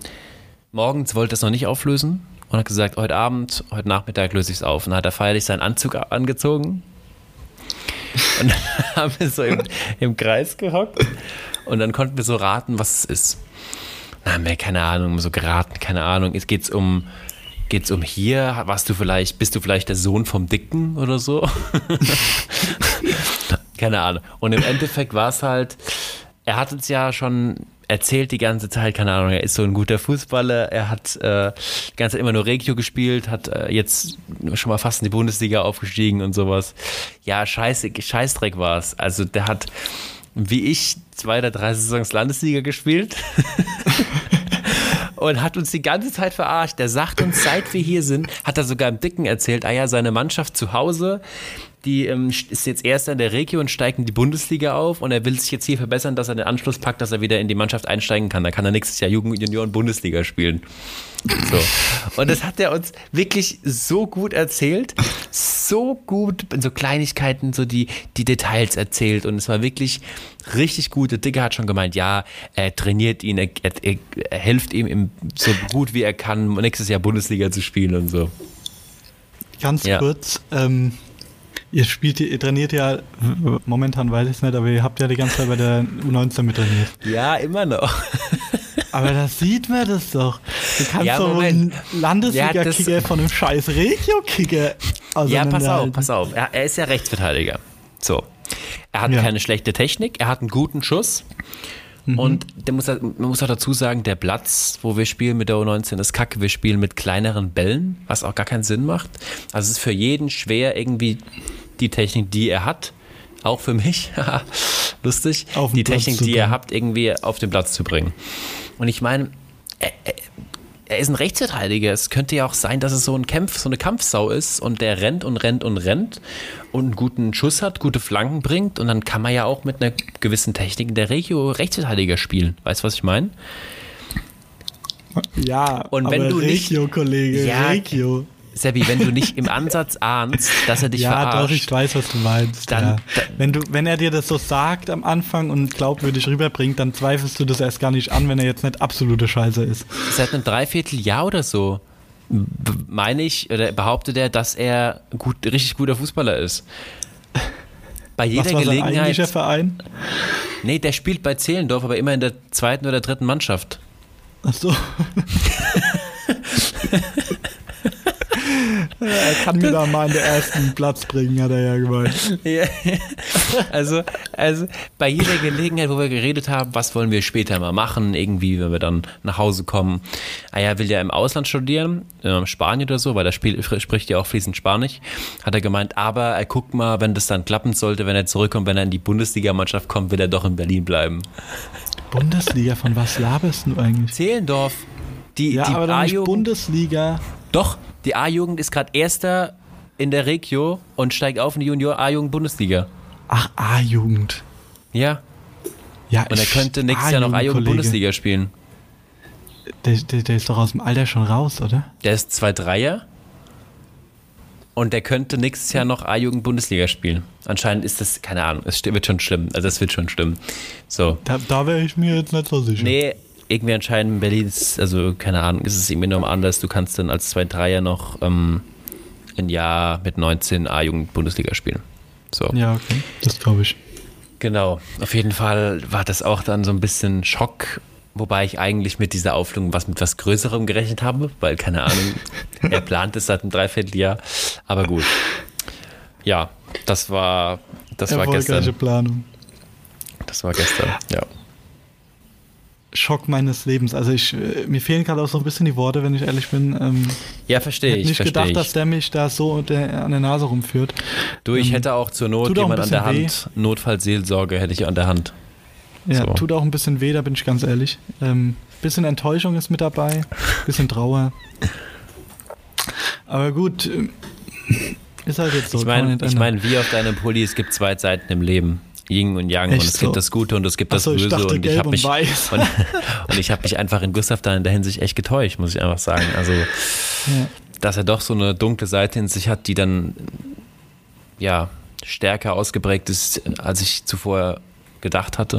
morgens wollte er es noch nicht auflösen und hat gesagt, heute Abend, heute Nachmittag löse ich es auf. Und dann hat er feierlich seinen Anzug angezogen. Und [laughs] dann haben wir so im, im Kreis gehockt und dann konnten wir so raten, was es ist. Na, mehr, keine Ahnung, so geraten, keine Ahnung. Es geht's um, geht's um hier? Warst du vielleicht, bist du vielleicht der Sohn vom Dicken oder so? [laughs] keine Ahnung. Und im Endeffekt war es halt, er hat uns ja schon erzählt die ganze Zeit, keine Ahnung, er ist so ein guter Fußballer, er hat äh, die ganze Zeit immer nur Regio gespielt, hat äh, jetzt schon mal fast in die Bundesliga aufgestiegen und sowas. Ja, scheiße, Scheißdreck war es. Also der hat, wie ich, zwei oder drei Saisons Landesliga gespielt. [laughs] und hat uns die ganze Zeit verarscht. Der sagt uns, seit wir hier sind, hat er sogar im Dicken erzählt, ah ja, seine Mannschaft zu Hause, die ähm, ist jetzt erster in der Region und steigt in die Bundesliga auf und er will sich jetzt hier verbessern, dass er den Anschluss packt, dass er wieder in die Mannschaft einsteigen kann. Dann kann er nächstes Jahr Jugend Junioren Bundesliga spielen. So. Und das hat er uns wirklich so gut erzählt, so gut, so Kleinigkeiten, so die, die Details erzählt und es war wirklich richtig gut. Der Dicker hat schon gemeint, ja, er trainiert ihn, er, er, er hilft ihm im, so gut wie er kann, nächstes Jahr Bundesliga zu spielen und so. Ganz ja. kurz, ähm, Ihr spielt, ihr trainiert ja, momentan weiß ich es nicht, aber ihr habt ja die ganze Zeit bei der U19 mit trainiert. Ja, immer noch. Aber das sieht man das doch. Du kannst ja, doch einen Landesliga-Kicker ja, von einem scheiß Regio-Kicker Ja, pass auf, pass auf. Er, er, ist ja Rechtsverteidiger. So. Er hat ja. keine schlechte Technik, er hat einen guten Schuss. Mhm. Und der muss, man muss auch dazu sagen, der Platz, wo wir spielen mit der U19, ist kacke. Wir spielen mit kleineren Bällen, was auch gar keinen Sinn macht. Also es ist für jeden schwer, irgendwie die Technik, die er hat, auch für mich, [laughs] lustig, die Platz Technik, die ihr habt, irgendwie auf den Platz zu bringen. Und ich meine, er ist ein Rechtsverteidiger. Es könnte ja auch sein, dass es so ein Kampf, so eine Kampfsau ist und der rennt und rennt und rennt und einen guten Schuss hat, gute Flanken bringt und dann kann man ja auch mit einer gewissen Technik in der Regio Rechtsverteidiger spielen. Weißt du, was ich meine? Ja, und wenn du Regio, nicht, Kollege, ja, Regio. Sebi, wenn du nicht im Ansatz ahnst, dass er dich ja, verarscht. Ja, doch, ich weiß, was du meinst. Dann, ja. wenn, du, wenn er dir das so sagt am Anfang und glaubwürdig rüberbringt, dann zweifelst du das erst gar nicht an, wenn er jetzt nicht absolute Scheiße ist. Seit einem Dreivierteljahr oder so meine ich, oder behauptet er, dass er gut, richtig guter Fußballer ist. Bei jeder Was war Gelegenheit. Sein Verein? Nee, der spielt bei Zehlendorf, aber immer in der zweiten oder dritten Mannschaft. Ach so. [laughs] er kann mir da mal in den ersten Platz bringen, hat er ja gemeint. Ja, also, also bei jeder Gelegenheit, wo wir geredet haben, was wollen wir später mal machen, irgendwie, wenn wir dann nach Hause kommen. Ah ja, will ja im Ausland studieren, in Spanien oder so, weil er spricht ja auch fließend Spanisch. Hat er gemeint, aber er guckt mal, wenn das dann klappen sollte, wenn er zurückkommt, wenn er in die Bundesligamannschaft kommt, will er doch in Berlin bleiben. Bundesliga, von was laberst du eigentlich? Zehlendorf. Die, ja, die aber dann nicht Bundesliga. Doch, die A-Jugend ist gerade Erster in der Regio und steigt auf in die Junior A-Jugend Bundesliga. Ach, A-Jugend. Ja. Ja, Und er könnte nächstes Jahr noch A-Jugend Bundesliga spielen. Der, der, der, ist doch aus dem Alter schon raus, oder? Der ist 2-3er. Und der könnte nächstes Jahr noch A-Jugend Bundesliga spielen. Anscheinend ist das, keine Ahnung, es wird schon schlimm. Also es wird schon stimmen. So. Da, da wäre ich mir jetzt nicht so sicher. Nee, irgendwie anscheinend in Berlin ist, also keine Ahnung, ist es irgendwie noch anders. Du kannst dann als 2-3er noch ähm, ein Jahr mit 19 A-Jugend-Bundesliga spielen. So. Ja, okay, das glaube ich. Genau, auf jeden Fall war das auch dann so ein bisschen Schock, wobei ich eigentlich mit dieser Auflösung was mit was Größerem gerechnet habe, weil keine Ahnung, [laughs] er plant es seit einem Dreivierteljahr, aber gut. Ja, das war, das war gestern. Planung. Das war gestern, ja. Schock meines Lebens. Also ich, äh, mir fehlen gerade auch so ein bisschen die Worte, wenn ich ehrlich bin. Ähm, ja, verstehe ich. Ich hätte nicht gedacht, ich. dass der mich da so der, an der Nase rumführt. Du, ich ähm, hätte auch zur Not jemand an der Hand. Weh. Notfallseelsorge hätte ich an der Hand. Ja, so. tut auch ein bisschen weh, da bin ich ganz ehrlich. Ähm, bisschen Enttäuschung ist mit dabei, bisschen Trauer. Aber gut, äh, ist halt jetzt so. Ich meine, ich mein, wie auf deinem Pulli, es gibt zwei Seiten im Leben. Yin und Yang Echt und es so? gibt das Gute und es gibt das so, Böse dachte, und ich habe mich und, und, [laughs] und, ich habe mich einfach in Gustav da in der Hinsicht echt getäuscht, muss ich einfach sagen. Also, ja. dass er doch so eine dunkle Seite in sich hat, die dann ja stärker ausgeprägt ist, als ich zuvor gedacht hatte.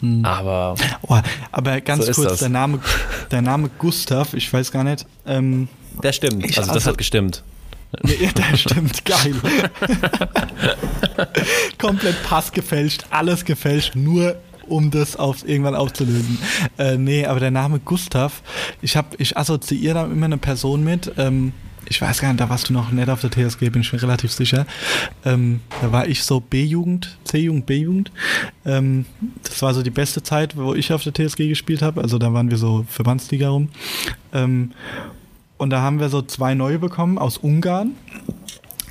Hm. Aber, oh, aber ganz so kurz, der Name, der Name Gustav, ich weiß gar nicht. Ähm, der stimmt, also, also das hat gestimmt. Ja, das stimmt, geil. [laughs] Komplett Pass gefälscht, alles gefälscht, nur um das auf, irgendwann aufzulösen. Äh, nee, aber der Name Gustav, ich, hab, ich assoziiere da immer eine Person mit. Ähm, ich weiß gar nicht, da warst du noch nicht auf der TSG, bin ich mir relativ sicher. Ähm, da war ich so B-Jugend, C-Jugend, B-Jugend. Ähm, das war so die beste Zeit, wo ich auf der TSG gespielt habe. Also da waren wir so Verbandsliga rum. Ähm, und da haben wir so zwei neue bekommen aus Ungarn.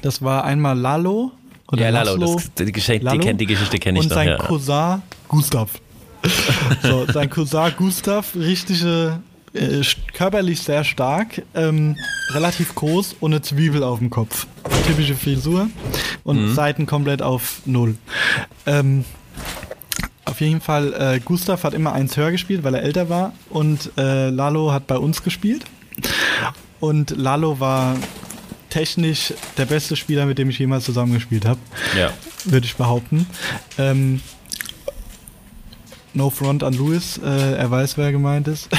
Das war einmal Lalo. Oder ja, Lalo, Laszlo, das, die, Geschichte, Lalo die, die Geschichte kenne ich und noch. sein Ja. Cousin Gustav. [laughs] so, sein Cousin Gustav, richtige, äh, körperlich sehr stark, ähm, relativ groß und eine Zwiebel auf dem Kopf. Typische Frisur und Seiten komplett auf Null. Ähm, auf jeden Fall, äh, Gustav hat immer eins höher gespielt, weil er älter war und äh, Lalo hat bei uns gespielt. Und Lalo war technisch der beste Spieler, mit dem ich jemals zusammengespielt habe Ja. würde ich behaupten. Ähm, no front an Louis, äh, er weiß, wer gemeint ist.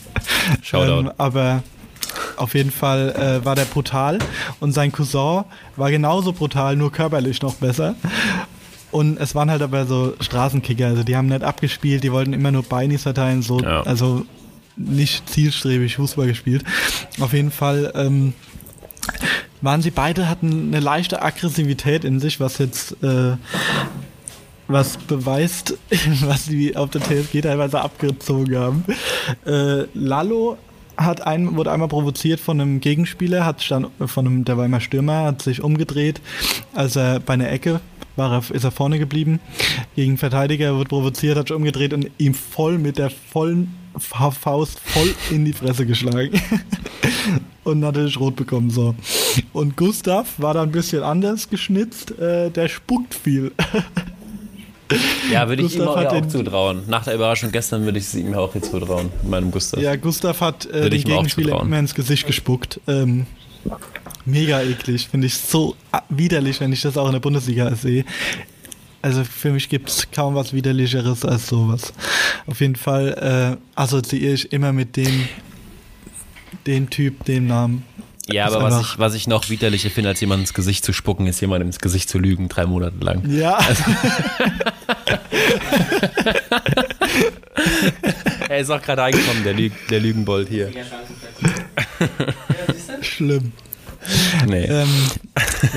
[laughs] Shoutout. Ähm, aber auf jeden Fall äh, war der brutal und sein Cousin war genauso brutal, nur körperlich noch besser. Und es waren halt aber so Straßenkicker, also die haben nicht abgespielt, die wollten immer nur Beinis verteilen, so, Ja. also nicht zielstrebig Fußball gespielt. Auf jeden Fall ähm, waren sie beide, hatten eine leichte Aggressivität in sich, was jetzt äh, was beweist, [laughs] was sie auf der TSG teilweise abgezogen haben. Äh, Lalo hat ein, wurde einmal provoziert von einem Gegenspieler, hat stand, von einem, der war immer Stürmer, hat sich umgedreht, als er bei einer Ecke war er, ist er vorne geblieben. Gegen Verteidiger wurde provoziert, hat sich umgedreht und ihm voll mit der vollen Fa- Faust voll in die Fresse geschlagen. [laughs] und natürlich rot bekommen so. Und Gustav war da ein bisschen anders geschnitzt, äh, der spuckt viel. [laughs] Ja, würde ich ihm auch, auch zutrauen. Nach der Überraschung gestern würde ich es ihm auch jetzt zutrauen, meinem Gustav. Ja, Gustav hat äh, den Gegenspieler immer ins Gesicht gespuckt. Ähm, mega eklig, finde ich so widerlich, wenn ich das auch in der Bundesliga sehe. Also für mich gibt es kaum was widerlicheres als sowas. Auf jeden Fall äh, assoziiere ich immer mit dem, den Typ, dem Namen. Ja, aber was ich, was ich noch widerlicher finde, als jemand ins Gesicht zu spucken, ist jemand ins Gesicht zu lügen, drei Monate lang. Ja, [laughs] Er ist auch gerade reingekommen, der, Lüg der Lügenbold hier. [laughs] schlimm. [laughs] Nee. Ähm,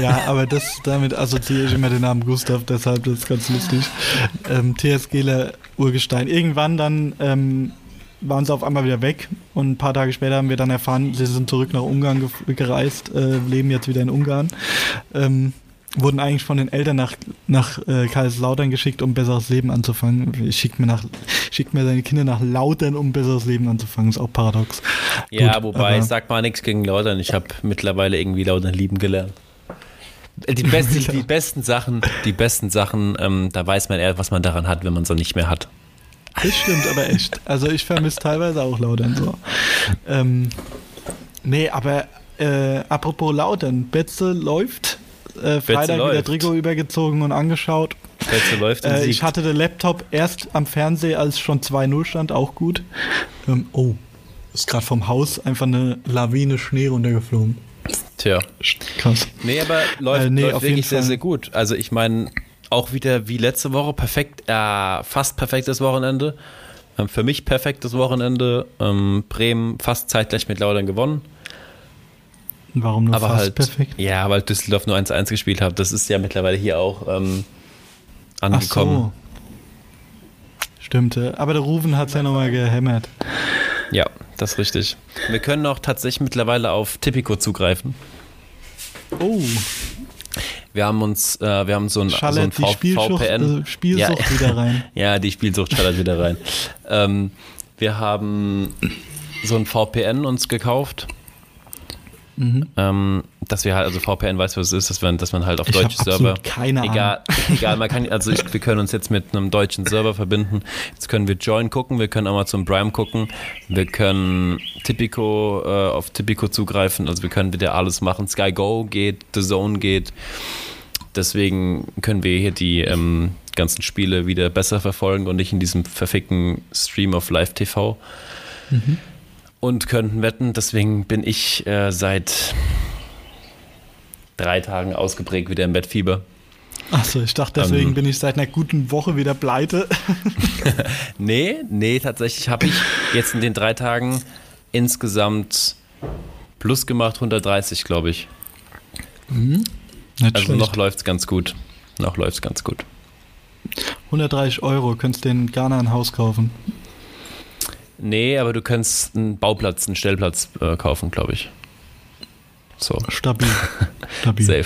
ja, aber das, damit assoziiere ich immer den Namen Gustav, deshalb das ist ganz lustig. Ähm, TSGler Urgestein. Irgendwann dann ähm, waren sie auf einmal wieder weg und ein paar Tage später haben wir dann erfahren, sie sind zurück nach Ungarn gereist, äh, leben jetzt wieder in Ungarn. Ähm, wurden eigentlich von den Eltern nach, nach äh, Kaiserslautern geschickt, um besseres Leben anzufangen. Ich schicke mir, nach- schick mir seine Kinder nach Lautern, um besseres Leben anzufangen. Ist auch paradox. Ja, Gut, wobei, aber- sag mal nichts gegen Lautern. Ich habe mittlerweile irgendwie Lautern lieben gelernt. Die, [laughs] besten, die besten Sachen, die besten Sachen, ähm, da weiß man eher, was man daran hat, wenn man dann nicht mehr hat. Das stimmt aber echt. Also ich vermisse teilweise auch Lautern so. Ähm, nee, aber äh, apropos Lautern, Betze läuft. Äh, Freitag wieder läuft. Trikot übergezogen und angeschaut. Betze läuft und Äh, ich hatte den Laptop erst am Fernseher, als schon 2-0 stand, auch gut. Ähm, oh, ist gerade vom Haus einfach eine Lawine Schnee runtergeflogen. Tja. Krass. Nee, aber läuft, Äh, nee, läuft auf jeden wirklich sehr, Fall. sehr gut. Also ich meine, auch wieder wie letzte Woche, perfekt, äh, fast perfektes Wochenende. Ähm, für mich perfektes Wochenende. Ähm, Bremen fast zeitgleich mit Laudern gewonnen. Warum nur aber fast halt, perfekt? ja, weil Düsseldorf nur 1-1 gespielt hat. Das ist ja mittlerweile hier auch ähm, Ach angekommen. so. Stimmte. Aber der Rufen hat es ja nochmal gehämmert. Ja, das ist richtig. Wir können auch tatsächlich mittlerweile auf Tipico zugreifen. Oh, Wir haben uns, äh, wir haben so ein, so ein schallert die v Spielsucht, VPN. äh, Spielsucht Ja. wieder rein. [laughs] Ja, die Spielsucht schallert wieder rein. Ähm, wir haben so ein VPN uns gekauft. Mhm. Ähm, dass wir halt, also VPN weiß, was es ist, dass, wir, dass man halt auf Ich deutsche Server. keine egal, egal, man kann, also ich, wir können uns jetzt mit einem deutschen Server verbinden. Jetzt können wir Join gucken, wir können Amazon Prime gucken, wir können Tipico äh, auf Tipico zugreifen, also wir können wieder alles machen. Sky Go geht, The Zone geht. Deswegen können wir hier die ähm, ganzen Spiele wieder besser verfolgen und nicht in diesem verfickten Stream auf Live TV. Und könnten wetten, deswegen bin ich äh, seit drei Tagen ausgeprägt wieder im Bettfieber. Achso, ich dachte, deswegen ähm, bin ich seit einer guten Woche wieder pleite. [laughs] nee, nee, tatsächlich habe ich jetzt in den drei Tagen insgesamt plus gemacht 130, glaube ich. Mhm. Also schlecht. noch läuft es ganz gut. Noch läuft es ganz gut. 130 Euro, könntest du in Ghana ein Haus kaufen. Nee, aber du könntest einen Bauplatz, einen Stellplatz äh, kaufen, glaube ich. So. Stabil. [laughs] Stabil. Safe.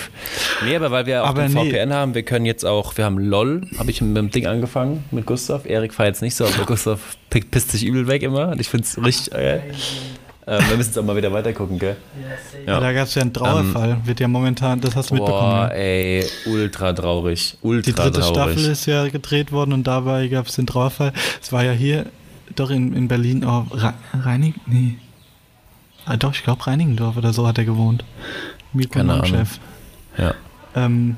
Nee, aber weil wir auch aber den nee. VPN haben, wir können jetzt auch, wir haben LOL, habe ich mit dem Ding angefangen, mit Gustav. Erik feiert jetzt nicht so, aber Gustav pisst sich übel weg immer und ich finde es richtig geil. Ähm, wir müssen jetzt auch mal wieder weitergucken, gell? Ja, ja. da gab es ja einen Trauerfall. Ähm, Wird ja momentan, das hast du boah, mitbekommen. Boah, ey, ultra traurig. Ultra Die dritte traurig. Staffel ist ja gedreht worden und dabei gab es den Trauerfall. Es war ja hier, doch in, in Berlin, oh, Reinig, nee. Ah, doch, ich glaube Reinigendorf oder so hat er gewohnt. Mirko Chef. Ja. Ähm,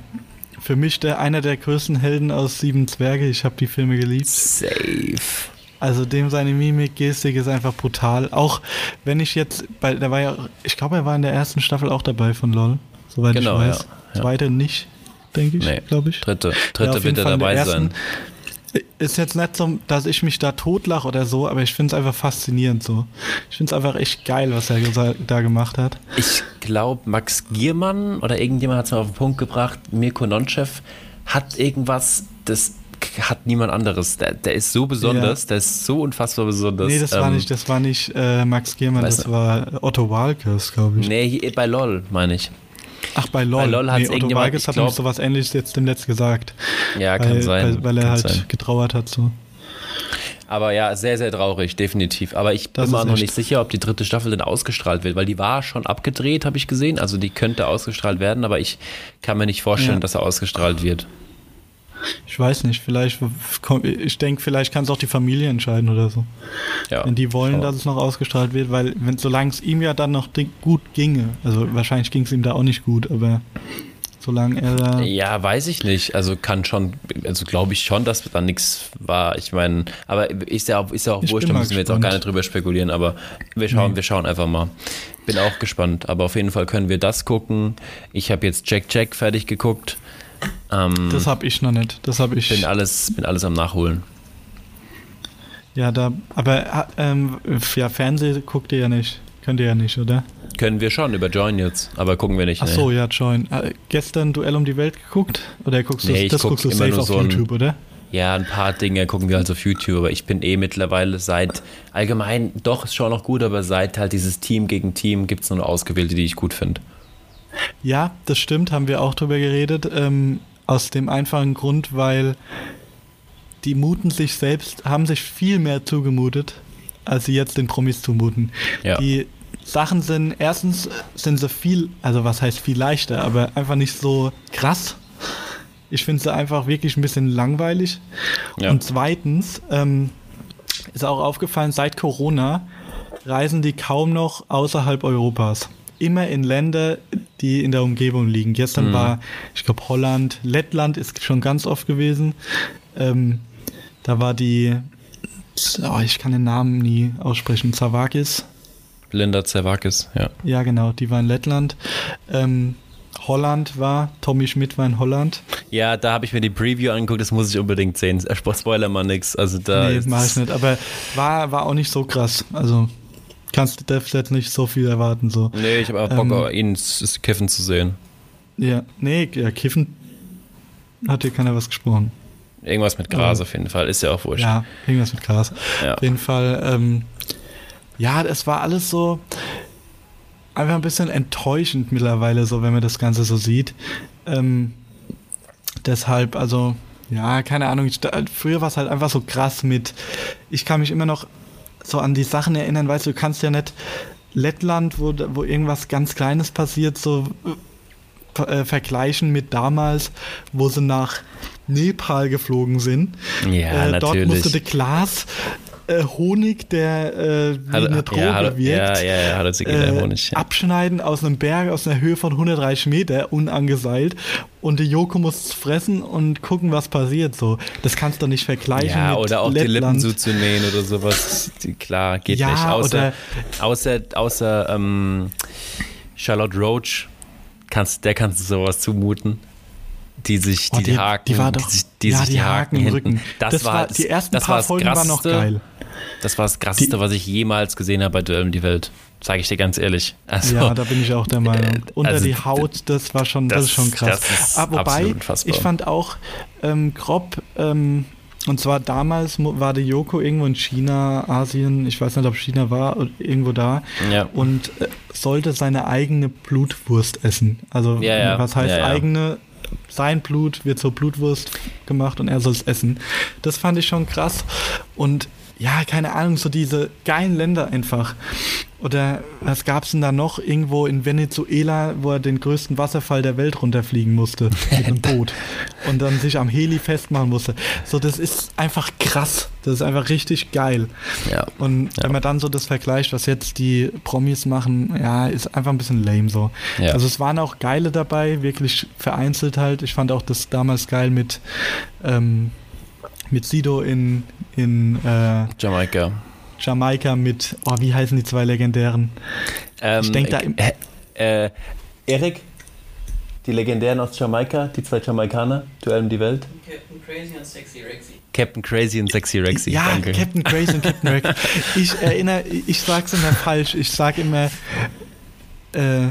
für mich der einer der größten Helden aus Sieben Zwerge. Ich habe die Filme geliebt. Safe. Also dem seine Mimik, Gestik ist einfach brutal. Auch wenn ich jetzt, bei, der war ja, ich glaube, er war in der ersten Staffel auch dabei von LOL, soweit genau, ich weiß. Ja, ja. Zweite nicht, denke ich, nee, glaube ich. Dritte, dritte ja, wird er dabei sein. Ist jetzt nicht so, dass ich mich da totlache oder so, aber ich finde es einfach faszinierend so. Ich finde es einfach echt geil, was er da gemacht hat. Ich glaube, Max Giermann oder irgendjemand hat es mal auf den Punkt gebracht, Mirko Nonchev hat irgendwas, das hat niemand anderes. Der, der ist so besonders, ja. der ist so unfassbar besonders. Nee, das ähm, war nicht, das war nicht äh, Max Giermann, das war Otto Walkes, glaube ich. Nee, bei LOL, meine ich. Ach, bei LOL. Bei LOL hat nee, Otto Walkes hat nämlich sowas ähnliches jetzt dem Letzt gesagt. Ja, kann weil, sein. Weil, weil er halt sein. getrauert hat so. Aber ja, sehr, sehr traurig, definitiv. Aber ich das bin mir noch nicht sicher, ob die dritte Staffel denn ausgestrahlt wird, weil die war schon abgedreht, habe ich gesehen. Also die könnte ausgestrahlt werden, aber ich kann mir nicht vorstellen, ja. dass er ausgestrahlt wird. Ich weiß nicht, vielleicht, ich denke, vielleicht kann es auch die Familie entscheiden oder so. Ja, wenn die wollen, dass es noch ausgestrahlt wird, weil wenn solange es ihm ja dann noch gut ginge, also wahrscheinlich ging es ihm da auch nicht gut, aber solange er da. Ja, weiß ich nicht. Also kann schon, also glaube ich schon, dass da nichts war. Ich meine, aber ist ja auch, ist ja auch wurscht, da müssen wir jetzt auch gar nicht drüber spekulieren, aber wir schauen, nee. wir schauen einfach mal. Bin auch gespannt, aber auf jeden Fall können wir das gucken. Ich habe jetzt Jack Jack fertig geguckt. Ähm, das habe ich noch nicht. Das habe ich. Bin alles, bin alles am Nachholen. Ja, da, aber ähm, ja, Fernsehen guckt ihr ja nicht. Könnt ihr ja nicht, oder? Können wir schon über Join jetzt, aber gucken wir nicht. Ach so, nee. ja, Join. Äh, gestern Duell um die Welt geguckt? Oder guckst du nee, das guck guckst du safe auf so YouTube, ein, oder? Ja, ein paar Dinge gucken wir halt auf YouTube, aber ich bin eh mittlerweile seit, allgemein, doch, ist schon noch gut, aber seit halt dieses Team gegen Team gibt es nur ausgewählte, die ich gut finde. Ja, das stimmt, haben wir auch drüber geredet. Ähm, aus dem einfachen Grund, weil die muten sich selbst, haben sich viel mehr zugemutet, als sie jetzt den Promis zumuten. Ja. Die Sachen sind, erstens sind sie viel, also was heißt viel leichter, aber einfach nicht so krass. Ich finde sie einfach wirklich ein bisschen langweilig. Ja. Und zweitens ähm, ist auch aufgefallen, seit Corona reisen die kaum noch außerhalb Europas immer in Länder, die in der Umgebung liegen. Gestern mhm. war, ich glaube, Holland, Lettland ist schon ganz oft gewesen. Ähm, da war die, oh, ich kann den Namen nie aussprechen, Zavakis. Linda Zavakis, ja. Ja, genau, die war in Lettland. Ähm, Holland war, Tommy Schmidt war in Holland. Ja, da habe ich mir die Preview angeguckt, das muss ich unbedingt sehen. Spoiler mal nix. Also da nee, mach ich nicht, aber war, war auch nicht so krass. Also kannst du jetzt nicht so viel erwarten. So. Nee, ich habe auch Bock, ähm, ihn kiffen zu sehen. Ja, nee, ja, kiffen hat hier keiner was gesprochen. Irgendwas mit Gras auf jeden Fall, ist ja auch wurscht. Ja, irgendwas mit Gras. Ja. Auf jeden Fall, ähm, ja, es war alles so einfach ein bisschen enttäuschend mittlerweile, so wenn man das Ganze so sieht. Ähm, deshalb, also, ja, keine Ahnung, ich, früher war es halt einfach so krass mit, ich kann mich immer noch so an die Sachen erinnern, weißt du, du kannst ja nicht Lettland, wo, wo irgendwas ganz Kleines passiert, so äh, vergleichen mit damals, wo sie nach Nepal geflogen sind. Ja, äh, natürlich. Dort musste der Glas äh, Honig, der äh, wie hat, eine Droge ja, hat, wirkt, ja, ja, ja, hat äh, Honig, ja. abschneiden aus einem Berg aus einer Höhe von 130 Meter, unangeseilt. Und die Joko muss fressen und gucken, was passiert. So, das kannst du nicht vergleichen. Ja, mit oder auch Lettland. die Lippen zuzunähen oder sowas. Klar, geht ja, nicht. Außer, außer, außer ähm, Charlotte Roach, kannst, der kannst du sowas zumuten. Die sich die, Oh, die- Haken, die doch- sich, die, ja, sich die die Haken Haken hinten. Rücken. Das, Das war das, die ersten das paar Folgen waren noch geil. Das war das Krasseste, Die- was ich jemals gesehen habe bei Duell die Welt. Sage ich dir ganz ehrlich. Also, ja, da bin ich auch der Meinung. Unter also, die Haut, das war schon, das, das- ist schon krass. ist Ah, wobei, ich fand auch ähm, grob, ähm, und zwar damals war die Yoko irgendwo in China, Asien, ich weiß nicht, ob China war, oder irgendwo da, ja. und äh, sollte seine eigene Blutwurst essen. Also, Ja, ja. was heißt eigene? Sein Blut wird zur Blutwurst gemacht und er soll es essen. Das fand ich schon krass. Und ja, keine Ahnung, so diese geilen Länder einfach. Oder was gab's denn da noch? Irgendwo in Venezuela, wo er den größten Wasserfall der Welt runterfliegen musste [laughs] mit einem Boot und dann sich am Heli festmachen musste. So, das ist einfach krass. Das ist einfach richtig geil. ja. Und Ja. wenn man dann so das vergleicht, was jetzt die Promis machen, ja, ist einfach ein bisschen lame so. Ja. Also es waren auch geile dabei, wirklich vereinzelt halt. Ich fand auch das damals geil mit, ähm, mit Sido in, in äh, Jamaika. Jamaika mit, oh, wie heißen die zwei legendären? Ähm, Ich denk da im- äh, äh, Erik, die Legendären aus Jamaika, die zwei Jamaikaner, Duell um die Welt. Captain Crazy und Sexy Rexy. Captain Crazy und Sexy Rexy. ja, danke. Captain Crazy und Captain Rex. [laughs] Ich erinnere, ich sag's immer falsch. Ich sag immer äh,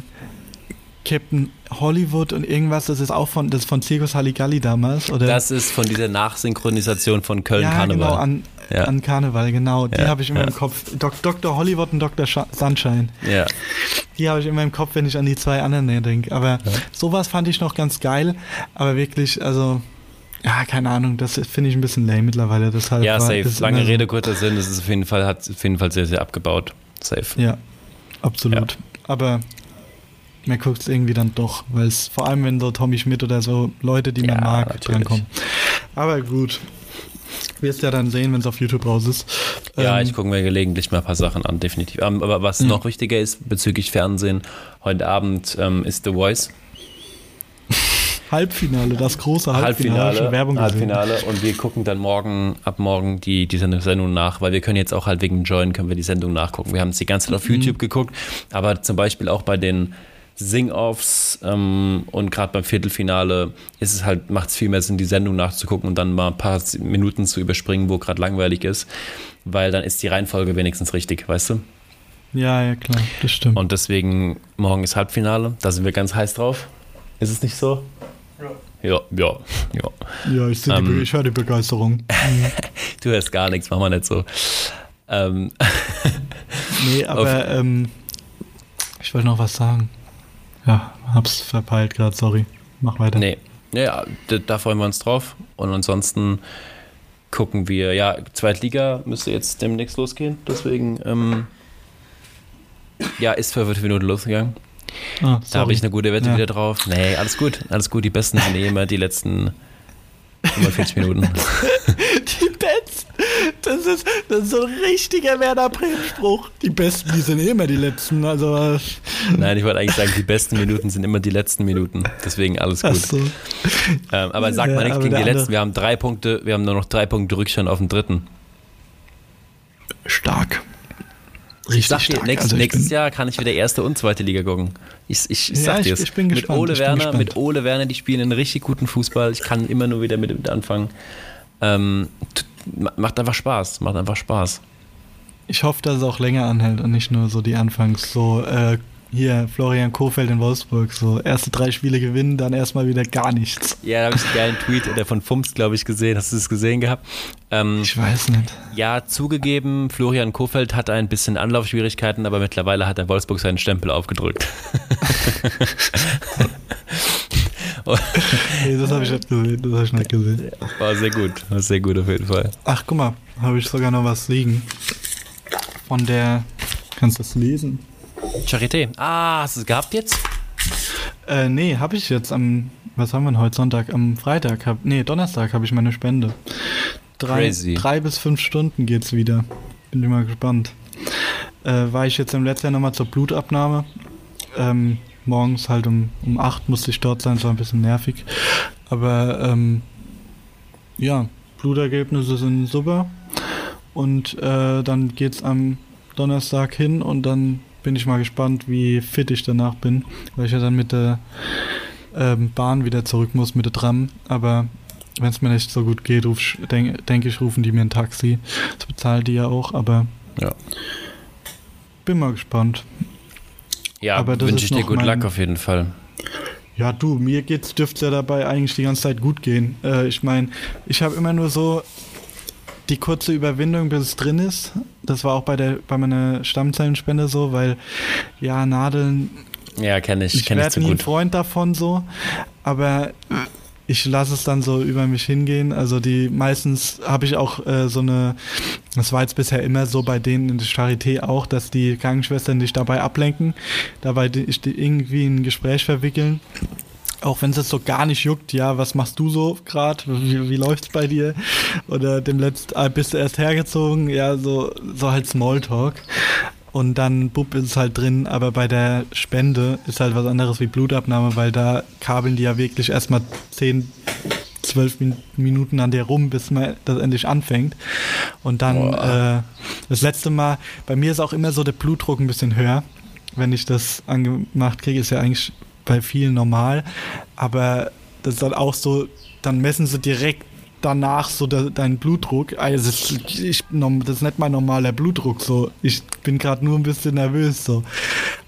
Captain Hollywood und irgendwas, das ist auch von, das von Circus Halligalli damals, oder? Das ist von dieser Nachsynchronisation von Köln ja, Karneval. genau, an, Ja. an Karneval, genau. Die Ja, habe ich immer ja. im Kopf. Dok Dr. Hollywood und Dr. Sch Sunshine. ja. Die habe ich immer im Kopf, wenn ich an die zwei anderen denke. Aber sowas fand ich noch ganz geil. Aber wirklich, also, ja, keine Ahnung, das finde ich ein bisschen lame mittlerweile. Deshalb ja, safe. Lange so- Rede, kurzer Sinn. Das ist auf jeden Fall, hat auf jeden Fall sehr, sehr abgebaut. Safe. Ja, absolut. Aber man guckt es irgendwie dann doch, weil es vor allem, wenn so Tommy Schmidt oder so Leute, die Ja, man mag, natürlich. drankommen. Aber gut. Wirst ja dann sehen, wenn es auf YouTube raus ist. Ja, Ähm, ich gucke mir gelegentlich mal ein paar Sachen an, definitiv. Ähm, Aber was Mhm. noch wichtiger ist bezüglich Fernsehen, heute Abend ähm, ist The Voice. Halbfinale, das große Halbfinale. Halbfinale, schon Werbung. Halbfinale und wir gucken dann morgen, ab morgen die, die Sendung nach, weil wir können jetzt auch halt wegen Join können wir die Sendung nachgucken. Wir haben es die ganze Zeit auf Mhm. YouTube geguckt, aber zum Beispiel auch bei den Sing-Offs ähm, und gerade beim Viertelfinale ist es halt, macht es viel mehr Sinn, die Sendung nachzugucken und dann mal ein paar Minuten zu überspringen, wo gerade langweilig ist, weil dann ist die Reihenfolge wenigstens richtig, weißt du? Ja, ja, klar, das stimmt. Und deswegen, morgen ist Halbfinale, da sind wir ganz heiß drauf. Ist es nicht so? Ja, ja, ja. ja, ich, seh die ähm, ich höre die Begeisterung. [laughs] Du hörst gar nichts, mach mal nicht so. Ähm, Nee, [laughs] aber ähm, ich wollte noch was sagen. Ja, hab's verpeilt gerade, sorry. Mach weiter. nee, ja, da, da freuen wir uns drauf. Und ansonsten gucken wir, ja, Zweitliga müsste jetzt demnächst losgehen. Deswegen, ähm, ja, ist vor fünf Minuten losgegangen. Ah, Da habe ich eine gute Wette Ja. wieder drauf. Nee, alles gut, alles gut. Die Besten sind eh immer die letzten 45 Minuten. [laughs] Das ist, das ist so ein richtiger Werder Bremen-Spruch. Die Besten, die sind immer die Letzten. Also, Nein, ich wollte eigentlich sagen, die besten Minuten sind immer die letzten Minuten. Deswegen alles gut. ach so. Ähm, aber sag Ja, mal nichts gegen die der andere- letzten. Wir haben drei Punkte, wir haben nur noch drei Punkte Rückstand auf den dritten. Stark. Ich sag dir, nächst, Also ich nächstes Jahr kann ich wieder erste und zweite Liga gucken. Ich, ich, ich Ja, sag ich- dir's. ich bin mit gespannt, Ole ich bin Werner, gespannt. mit Ole Werner, die spielen einen richtig guten Fußball. Ich kann immer nur wieder mit, mit anfangen. Ähm, macht einfach Spaß, macht einfach Spaß. Ich hoffe, dass es auch länger anhält und nicht nur so die Anfangs. So, äh, hier, Florian Kofeld in Wolfsburg. So, erste drei Spiele gewinnen, dann erstmal wieder gar nichts. Ja, da habe ich einen geilen Tweet der von Fumst, glaube ich, gesehen. Hast du es gesehen gehabt? Ähm, Ich weiß nicht. ja, zugegeben, Florian Kofeld hatte ein bisschen Anlaufschwierigkeiten, aber mittlerweile hat der Wolfsburg seinen Stempel aufgedrückt. [laughs] [laughs] Nee, das habe ich nicht gesehen. Das habe ich nicht gesehen. War sehr gut, war sehr gut auf jeden Fall. Ach, guck mal, habe ich sogar noch was liegen. Von der. Kannst du das lesen? Charité. Ah, hast du es gehabt jetzt? Äh, nee, habe ich jetzt am. Was haben wir denn heute? Sonntag? Am Freitag? Hab, nee, Donnerstag habe ich meine Spende. Drei, Crazy. drei bis fünf Stunden geht's wieder. Bin ich mal gespannt. Äh, war ich jetzt im letzten Jahr nochmal zur Blutabnahme. Ähm, morgens halt um, um 8 musste ich dort sein, es war ein bisschen nervig. Aber ähm, ja, Blutergebnisse sind super. Und äh, dann geht's am Donnerstag hin und dann bin ich mal gespannt, wie fit ich danach bin, weil ich ja dann mit der ähm, Bahn wieder zurück muss mit der Tram. Aber wenn es mir nicht so gut geht, denke denk ich, rufen die mir ein Taxi. Das bezahlen die ja auch, aber Ja. bin mal gespannt. Ja, wünsche ich dir gut Luck auf jeden Fall. Ja, du, mir geht's, dürfte ja dabei eigentlich die ganze Zeit gut gehen. Äh, ich meine, ich habe immer nur so die kurze Überwindung, bis es drin ist. Das war auch bei der bei meiner Stammzellenspende so, weil ja, Nadeln, Ja, kenne ich, ich kenne ich werde zu nie ein gut. Freund davon so, aber ich lasse es dann so über mich hingehen. Also die meistens habe ich auch äh, so eine, das war jetzt bisher immer so bei denen in der Charité auch, dass die Krankenschwestern dich dabei ablenken, dabei dich irgendwie in ein Gespräch verwickeln. Auch wenn es jetzt so gar nicht juckt, ja, was machst du so gerade? Wie, wie läuft's bei dir? Oder dem letzten, ah, bist du erst hergezogen? Ja, so, so halt Smalltalk. Und dann, bupp, ist es halt drin, aber bei der Spende ist halt was anderes wie Blutabnahme, weil da kabeln die ja wirklich erstmal 10, 12 Min Minuten an dir rum, bis man das endlich anfängt. Und dann, äh, das letzte Mal, bei mir ist auch immer so der Blutdruck ein bisschen höher, wenn ich das angemacht kriege, ist ja eigentlich bei vielen normal, aber das ist dann auch so, dann messen sie direkt danach so de, deinen Blutdruck. Also das, ist- ich, nom- das ist nicht mein normaler Blutdruck. So, ich bin gerade nur ein bisschen nervös so.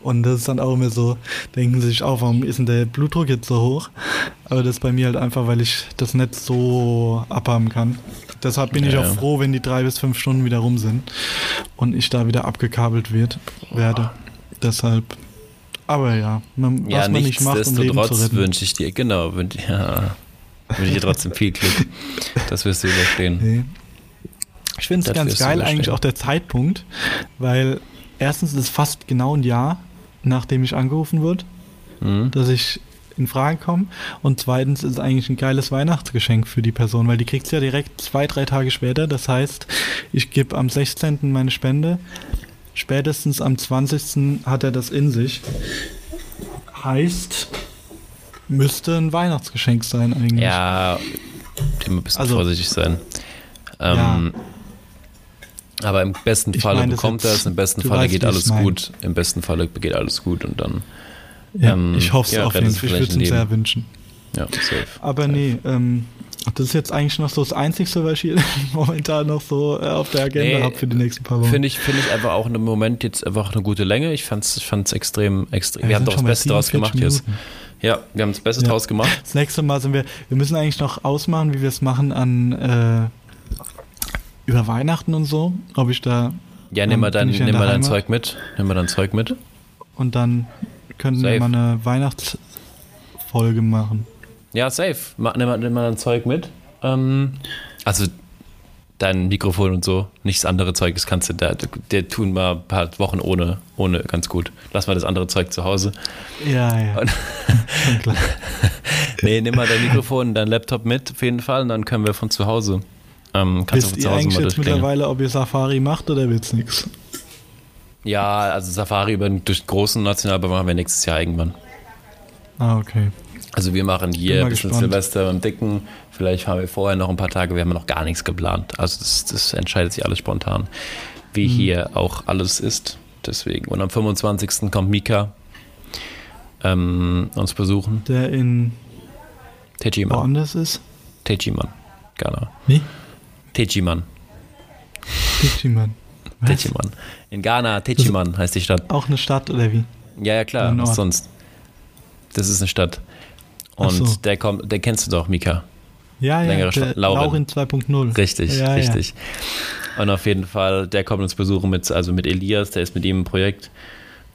Und das ist dann auch immer so, denken sie sich auch, warum ist denn der Blutdruck jetzt so hoch? Aber das ist bei mir halt einfach, weil ich das nicht so abhaben kann. Deshalb bin ich Ja, auch ja. froh, wenn die drei bis fünf Stunden wieder rum sind und ich da wieder abgekabelt wird, werde. Deshalb. Aber ja, man, Ja, was man nicht macht, um Leben zu retten. wünsche ich dir, genau, ja, wünsche ich dir trotzdem viel Glück. Das wirst du überstehen. Nee. Ich finde es ganz geil eigentlich auch der Zeitpunkt, weil erstens ist es fast genau ein Jahr, nachdem ich angerufen wurde, Mhm. dass ich in Frage komme. Und zweitens ist es eigentlich ein geiles Weihnachtsgeschenk für die Person, weil die kriegt es ja direkt zwei, drei Tage später. Das heißt, ich gebe am 16. meine Spende. Spätestens am 20. hat er das in sich. Heißt, müsste ein Weihnachtsgeschenk sein eigentlich. Ja, immer ein bisschen Also- vorsichtig sein. Ähm, Aber im besten Falle mein das bekommt er es, im besten Falle geht alles mein. gut. Im besten Falle geht alles gut und dann, Ja, ähm, ich hoffe es ja, auf jeden Fall. Ich würde es ihm sehr wünschen. ja, safe. Aber nee, ähm, das ist jetzt eigentlich noch so das Einzige, was ich [laughs] momentan noch so äh, auf der Agenda Nee, habe für die nächsten paar Wochen. Finde ich, finde ich einfach auch im Moment jetzt einfach eine gute Länge. Ich fand es ich fand's extrem, extrem. Ja, wir haben sind doch das Beste draus 47 gemacht jetzt. Ja, wir haben das Beste Ja. draus gemacht. Das nächste Mal sind wir, wir müssen eigentlich noch ausmachen, wie wir es machen an äh, über Weihnachten und so, ob ich da Ja, nimm mal dein, nimm mal dein. Zeug mit. Nimm mal dein Zeug mit. und dann könnten Safe. wir mal eine Weihnachtsfolge machen. Ja, safe. Nimm mal, nimm mal dein Zeug mit. Ähm, also dein Mikrofon und so, nichts andere Zeug, das kannst du da, der tun mal ein paar Wochen ohne, ohne ganz gut. Lass mal das andere Zeug zu Hause. Ja, ja. [laughs] Und- klar. [laughs] Nee, nimm mal dein Mikrofon, dein Laptop mit auf jeden Fall und dann können wir von zu Hause. Ähm, kannst Wisst du von zu ihr Hause eigentlich mal jetzt mittlerweile, ob ihr Safari macht oder wird's nix? Ja, also Safari über den durch den großen Nationalpark machen wir nächstes Jahr irgendwann. Ah, okay. Also wir machen hier ein bisschen gespannt. Silvester im Dicken. Vielleicht fahren wir vorher noch ein paar Tage. Wir haben noch gar nichts geplant. Also das, das entscheidet sich alles spontan. Mhm. Wie hier auch alles ist. Deswegen. Und am 25. kommt Mika ähm, uns besuchen. Der in Tejiman. woanders ist? Tejiman. Ghana. Wie? Tejiman. Tejiman. In Ghana, Tejiman heißt die Stadt. Auch eine Stadt oder wie? Ja, ja, klar. Was sonst? Das ist eine Stadt. Und so. der kommt, der kennst du doch, Mika. Ja, ja, Längere der. Lauren. Laurin 2.0. Richtig, Ja, ja. richtig. Und auf jeden Fall, der kommt uns besuchen mit, also mit Elias, der ist mit ihm im Projekt.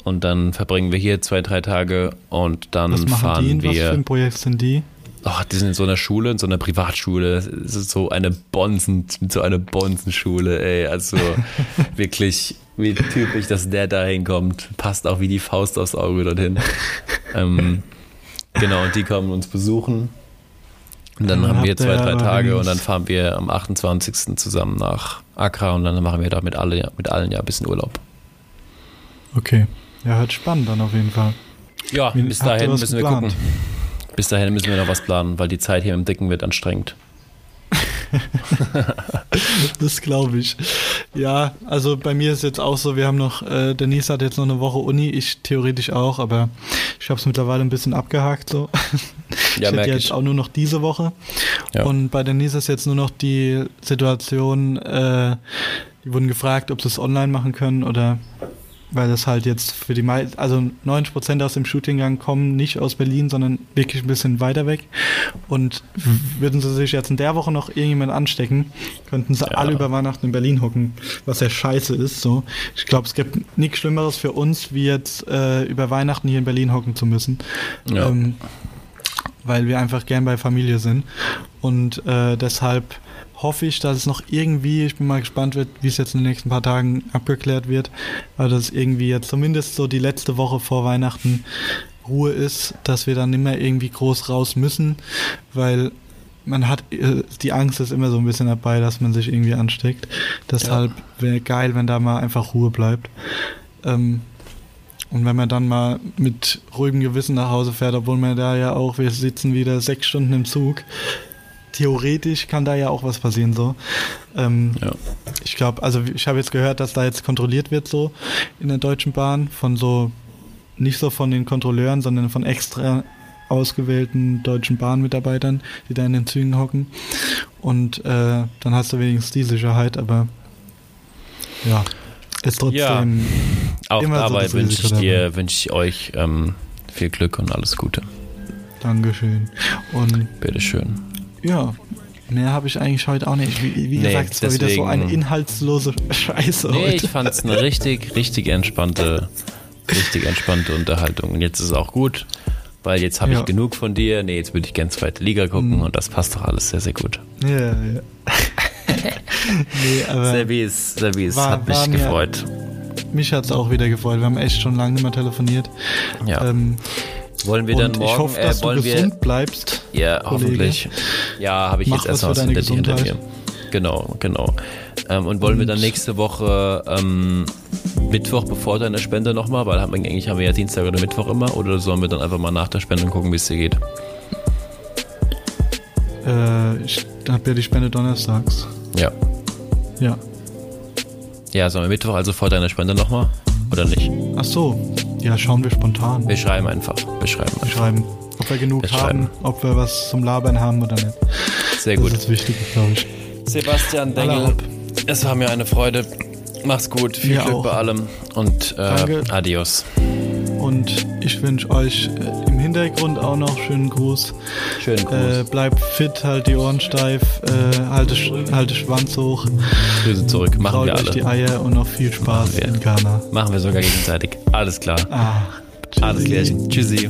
Und dann verbringen wir hier zwei, drei Tage und dann Was fahren die? In was für wir. ein Projekt sind die? Oh, die sind in so einer Schule, in so einer Privatschule. Es ist so eine Bonzen, so eine Bonzenschule, ey. Also [laughs] wirklich, wie typisch, dass der da hinkommt. Passt auch wie die Faust aufs Auge dorthin. [laughs] ähm, genau, und die kommen uns besuchen. Und dann Ja, haben wir zwei, drei Tage und dann fahren wir am 28. zusammen nach Accra und dann machen wir da mit, alle, mit allen ja ein bisschen Urlaub. Okay. Ja, hört spannend an auf jeden Fall. Ja, Wie- bis dahin müssen wir geplant? gucken. Bis dahin müssen wir noch was planen, weil die Zeit hier im Dicken wird anstrengend. [laughs] Das glaube ich. Ja, also bei mir ist jetzt auch so, wir haben noch, äh, Denise hat jetzt noch eine Woche Uni, ich theoretisch auch, aber ich habe es mittlerweile ein bisschen abgehakt so. [laughs] ich hätte jetzt ich. auch nur noch diese Woche. Ja. Und bei Denise ist jetzt nur noch die Situation, äh, die wurden gefragt, ob sie es online machen können oder weil das halt jetzt für die meisten, also 90 Prozent aus dem Shootinggang kommen nicht aus Berlin, sondern wirklich ein bisschen weiter weg. Und würden sie sich jetzt in der Woche noch irgendjemand anstecken, könnten sie Ja. alle über Weihnachten in Berlin hocken, was ja scheiße ist. So, ich glaube, es gibt nichts Schlimmeres für uns, wie jetzt äh, über Weihnachten hier in Berlin hocken zu müssen. Ja. Ähm, weil wir einfach gern bei Familie sind. Und äh, deshalb hoffe ich, dass es noch irgendwie, ich bin mal gespannt wird, wie es jetzt in den nächsten paar Tagen abgeklärt wird, aber dass es irgendwie jetzt zumindest so die letzte Woche vor Weihnachten Ruhe ist, dass wir dann nicht mehr irgendwie groß raus müssen, weil man hat, äh, die Angst ist immer so ein bisschen dabei, dass man sich irgendwie ansteckt. Deshalb wäre geil, wenn da mal einfach Ruhe bleibt. Ähm, und wenn man dann mal mit ruhigem Gewissen nach Hause fährt, obwohl man da ja auch, wir sitzen wieder sechs Stunden im Zug, theoretisch kann da ja auch was passieren so. Ähm, Ja. Ich glaube, also ich habe jetzt gehört, dass da jetzt kontrolliert wird so in der Deutschen Bahn von so, nicht so von den Kontrolleuren, sondern von extra ausgewählten deutschen Bahnmitarbeitern, die da in den Zügen hocken. Und äh, dann hast du wenigstens die Sicherheit, aber ja, ist trotzdem Auch Immer so dabei wünsche ich dir, wünsche ich euch ähm, viel Glück und alles Gute. Dankeschön. Und Bitteschön. Ja, mehr habe ich eigentlich heute auch nicht. Wie, wie Nee, gesagt, es war wieder so eine inhaltslose [laughs] Scheiße Nee, heute. ich fand es eine richtig, richtig entspannte, richtig entspannte Unterhaltung. Und jetzt ist es auch gut, weil jetzt habe Ja. ich genug von dir. Nee, jetzt würde ich gerne zweite Liga gucken Mhm. und das passt doch alles sehr, sehr gut. Ja, ja. [laughs] nee, aber Servis, Servis, war- hat mich war gefreut. mich hat es auch wieder gefreut. Wir haben echt schon lange nicht mehr telefoniert. Ja. Ähm, wollen wir dann und morgen, ich hoffe, dass äh, du wollen wir, gesund bleibst. Ja, Kollege. hoffentlich. Ja, habe ich Mach jetzt erstmal was deine hinter, hinter mir. Gesundheit. Genau, genau. Ähm, und wollen wir Und- dann nächste Woche ähm, Mittwoch bevor deine Spende nochmal, weil haben wir, eigentlich haben wir ja Dienstag oder Mittwoch immer, oder sollen wir dann einfach mal nach der Spende gucken, wie es dir geht? Äh, ich habe ja die Spende donnerstags. Ja. Ja. Ja, sollen wir Mittwoch also vor deiner Spende nochmal? Oder nicht? Ach so. Ja, schauen wir spontan. Wir schreiben einfach. Wir schreiben Wir einfach. schreiben, ob wir genug Wir haben, schreiben. ob wir was zum Labern haben oder nicht. Sehr Das gut. ist wichtig, glaube ich. Sebastian Dengel, es war mir eine Freude. Mach's gut, viel Mir Glück auch. bei allem und äh, Danke. adios. Und ich wünsche euch äh, Hintergrund auch noch schönen Gruß. Schönen Gruß. Äh, bleibt fit, halt die Ohren steif, äh, halte, halte Schwanz hoch, Grüße zurück. Machen traut wir euch die alle. Eier und noch viel Spaß Machen wir. in Ghana. Machen wir sogar gegenseitig. Alles klar. Ah, Alles klärchen. Tschüssi.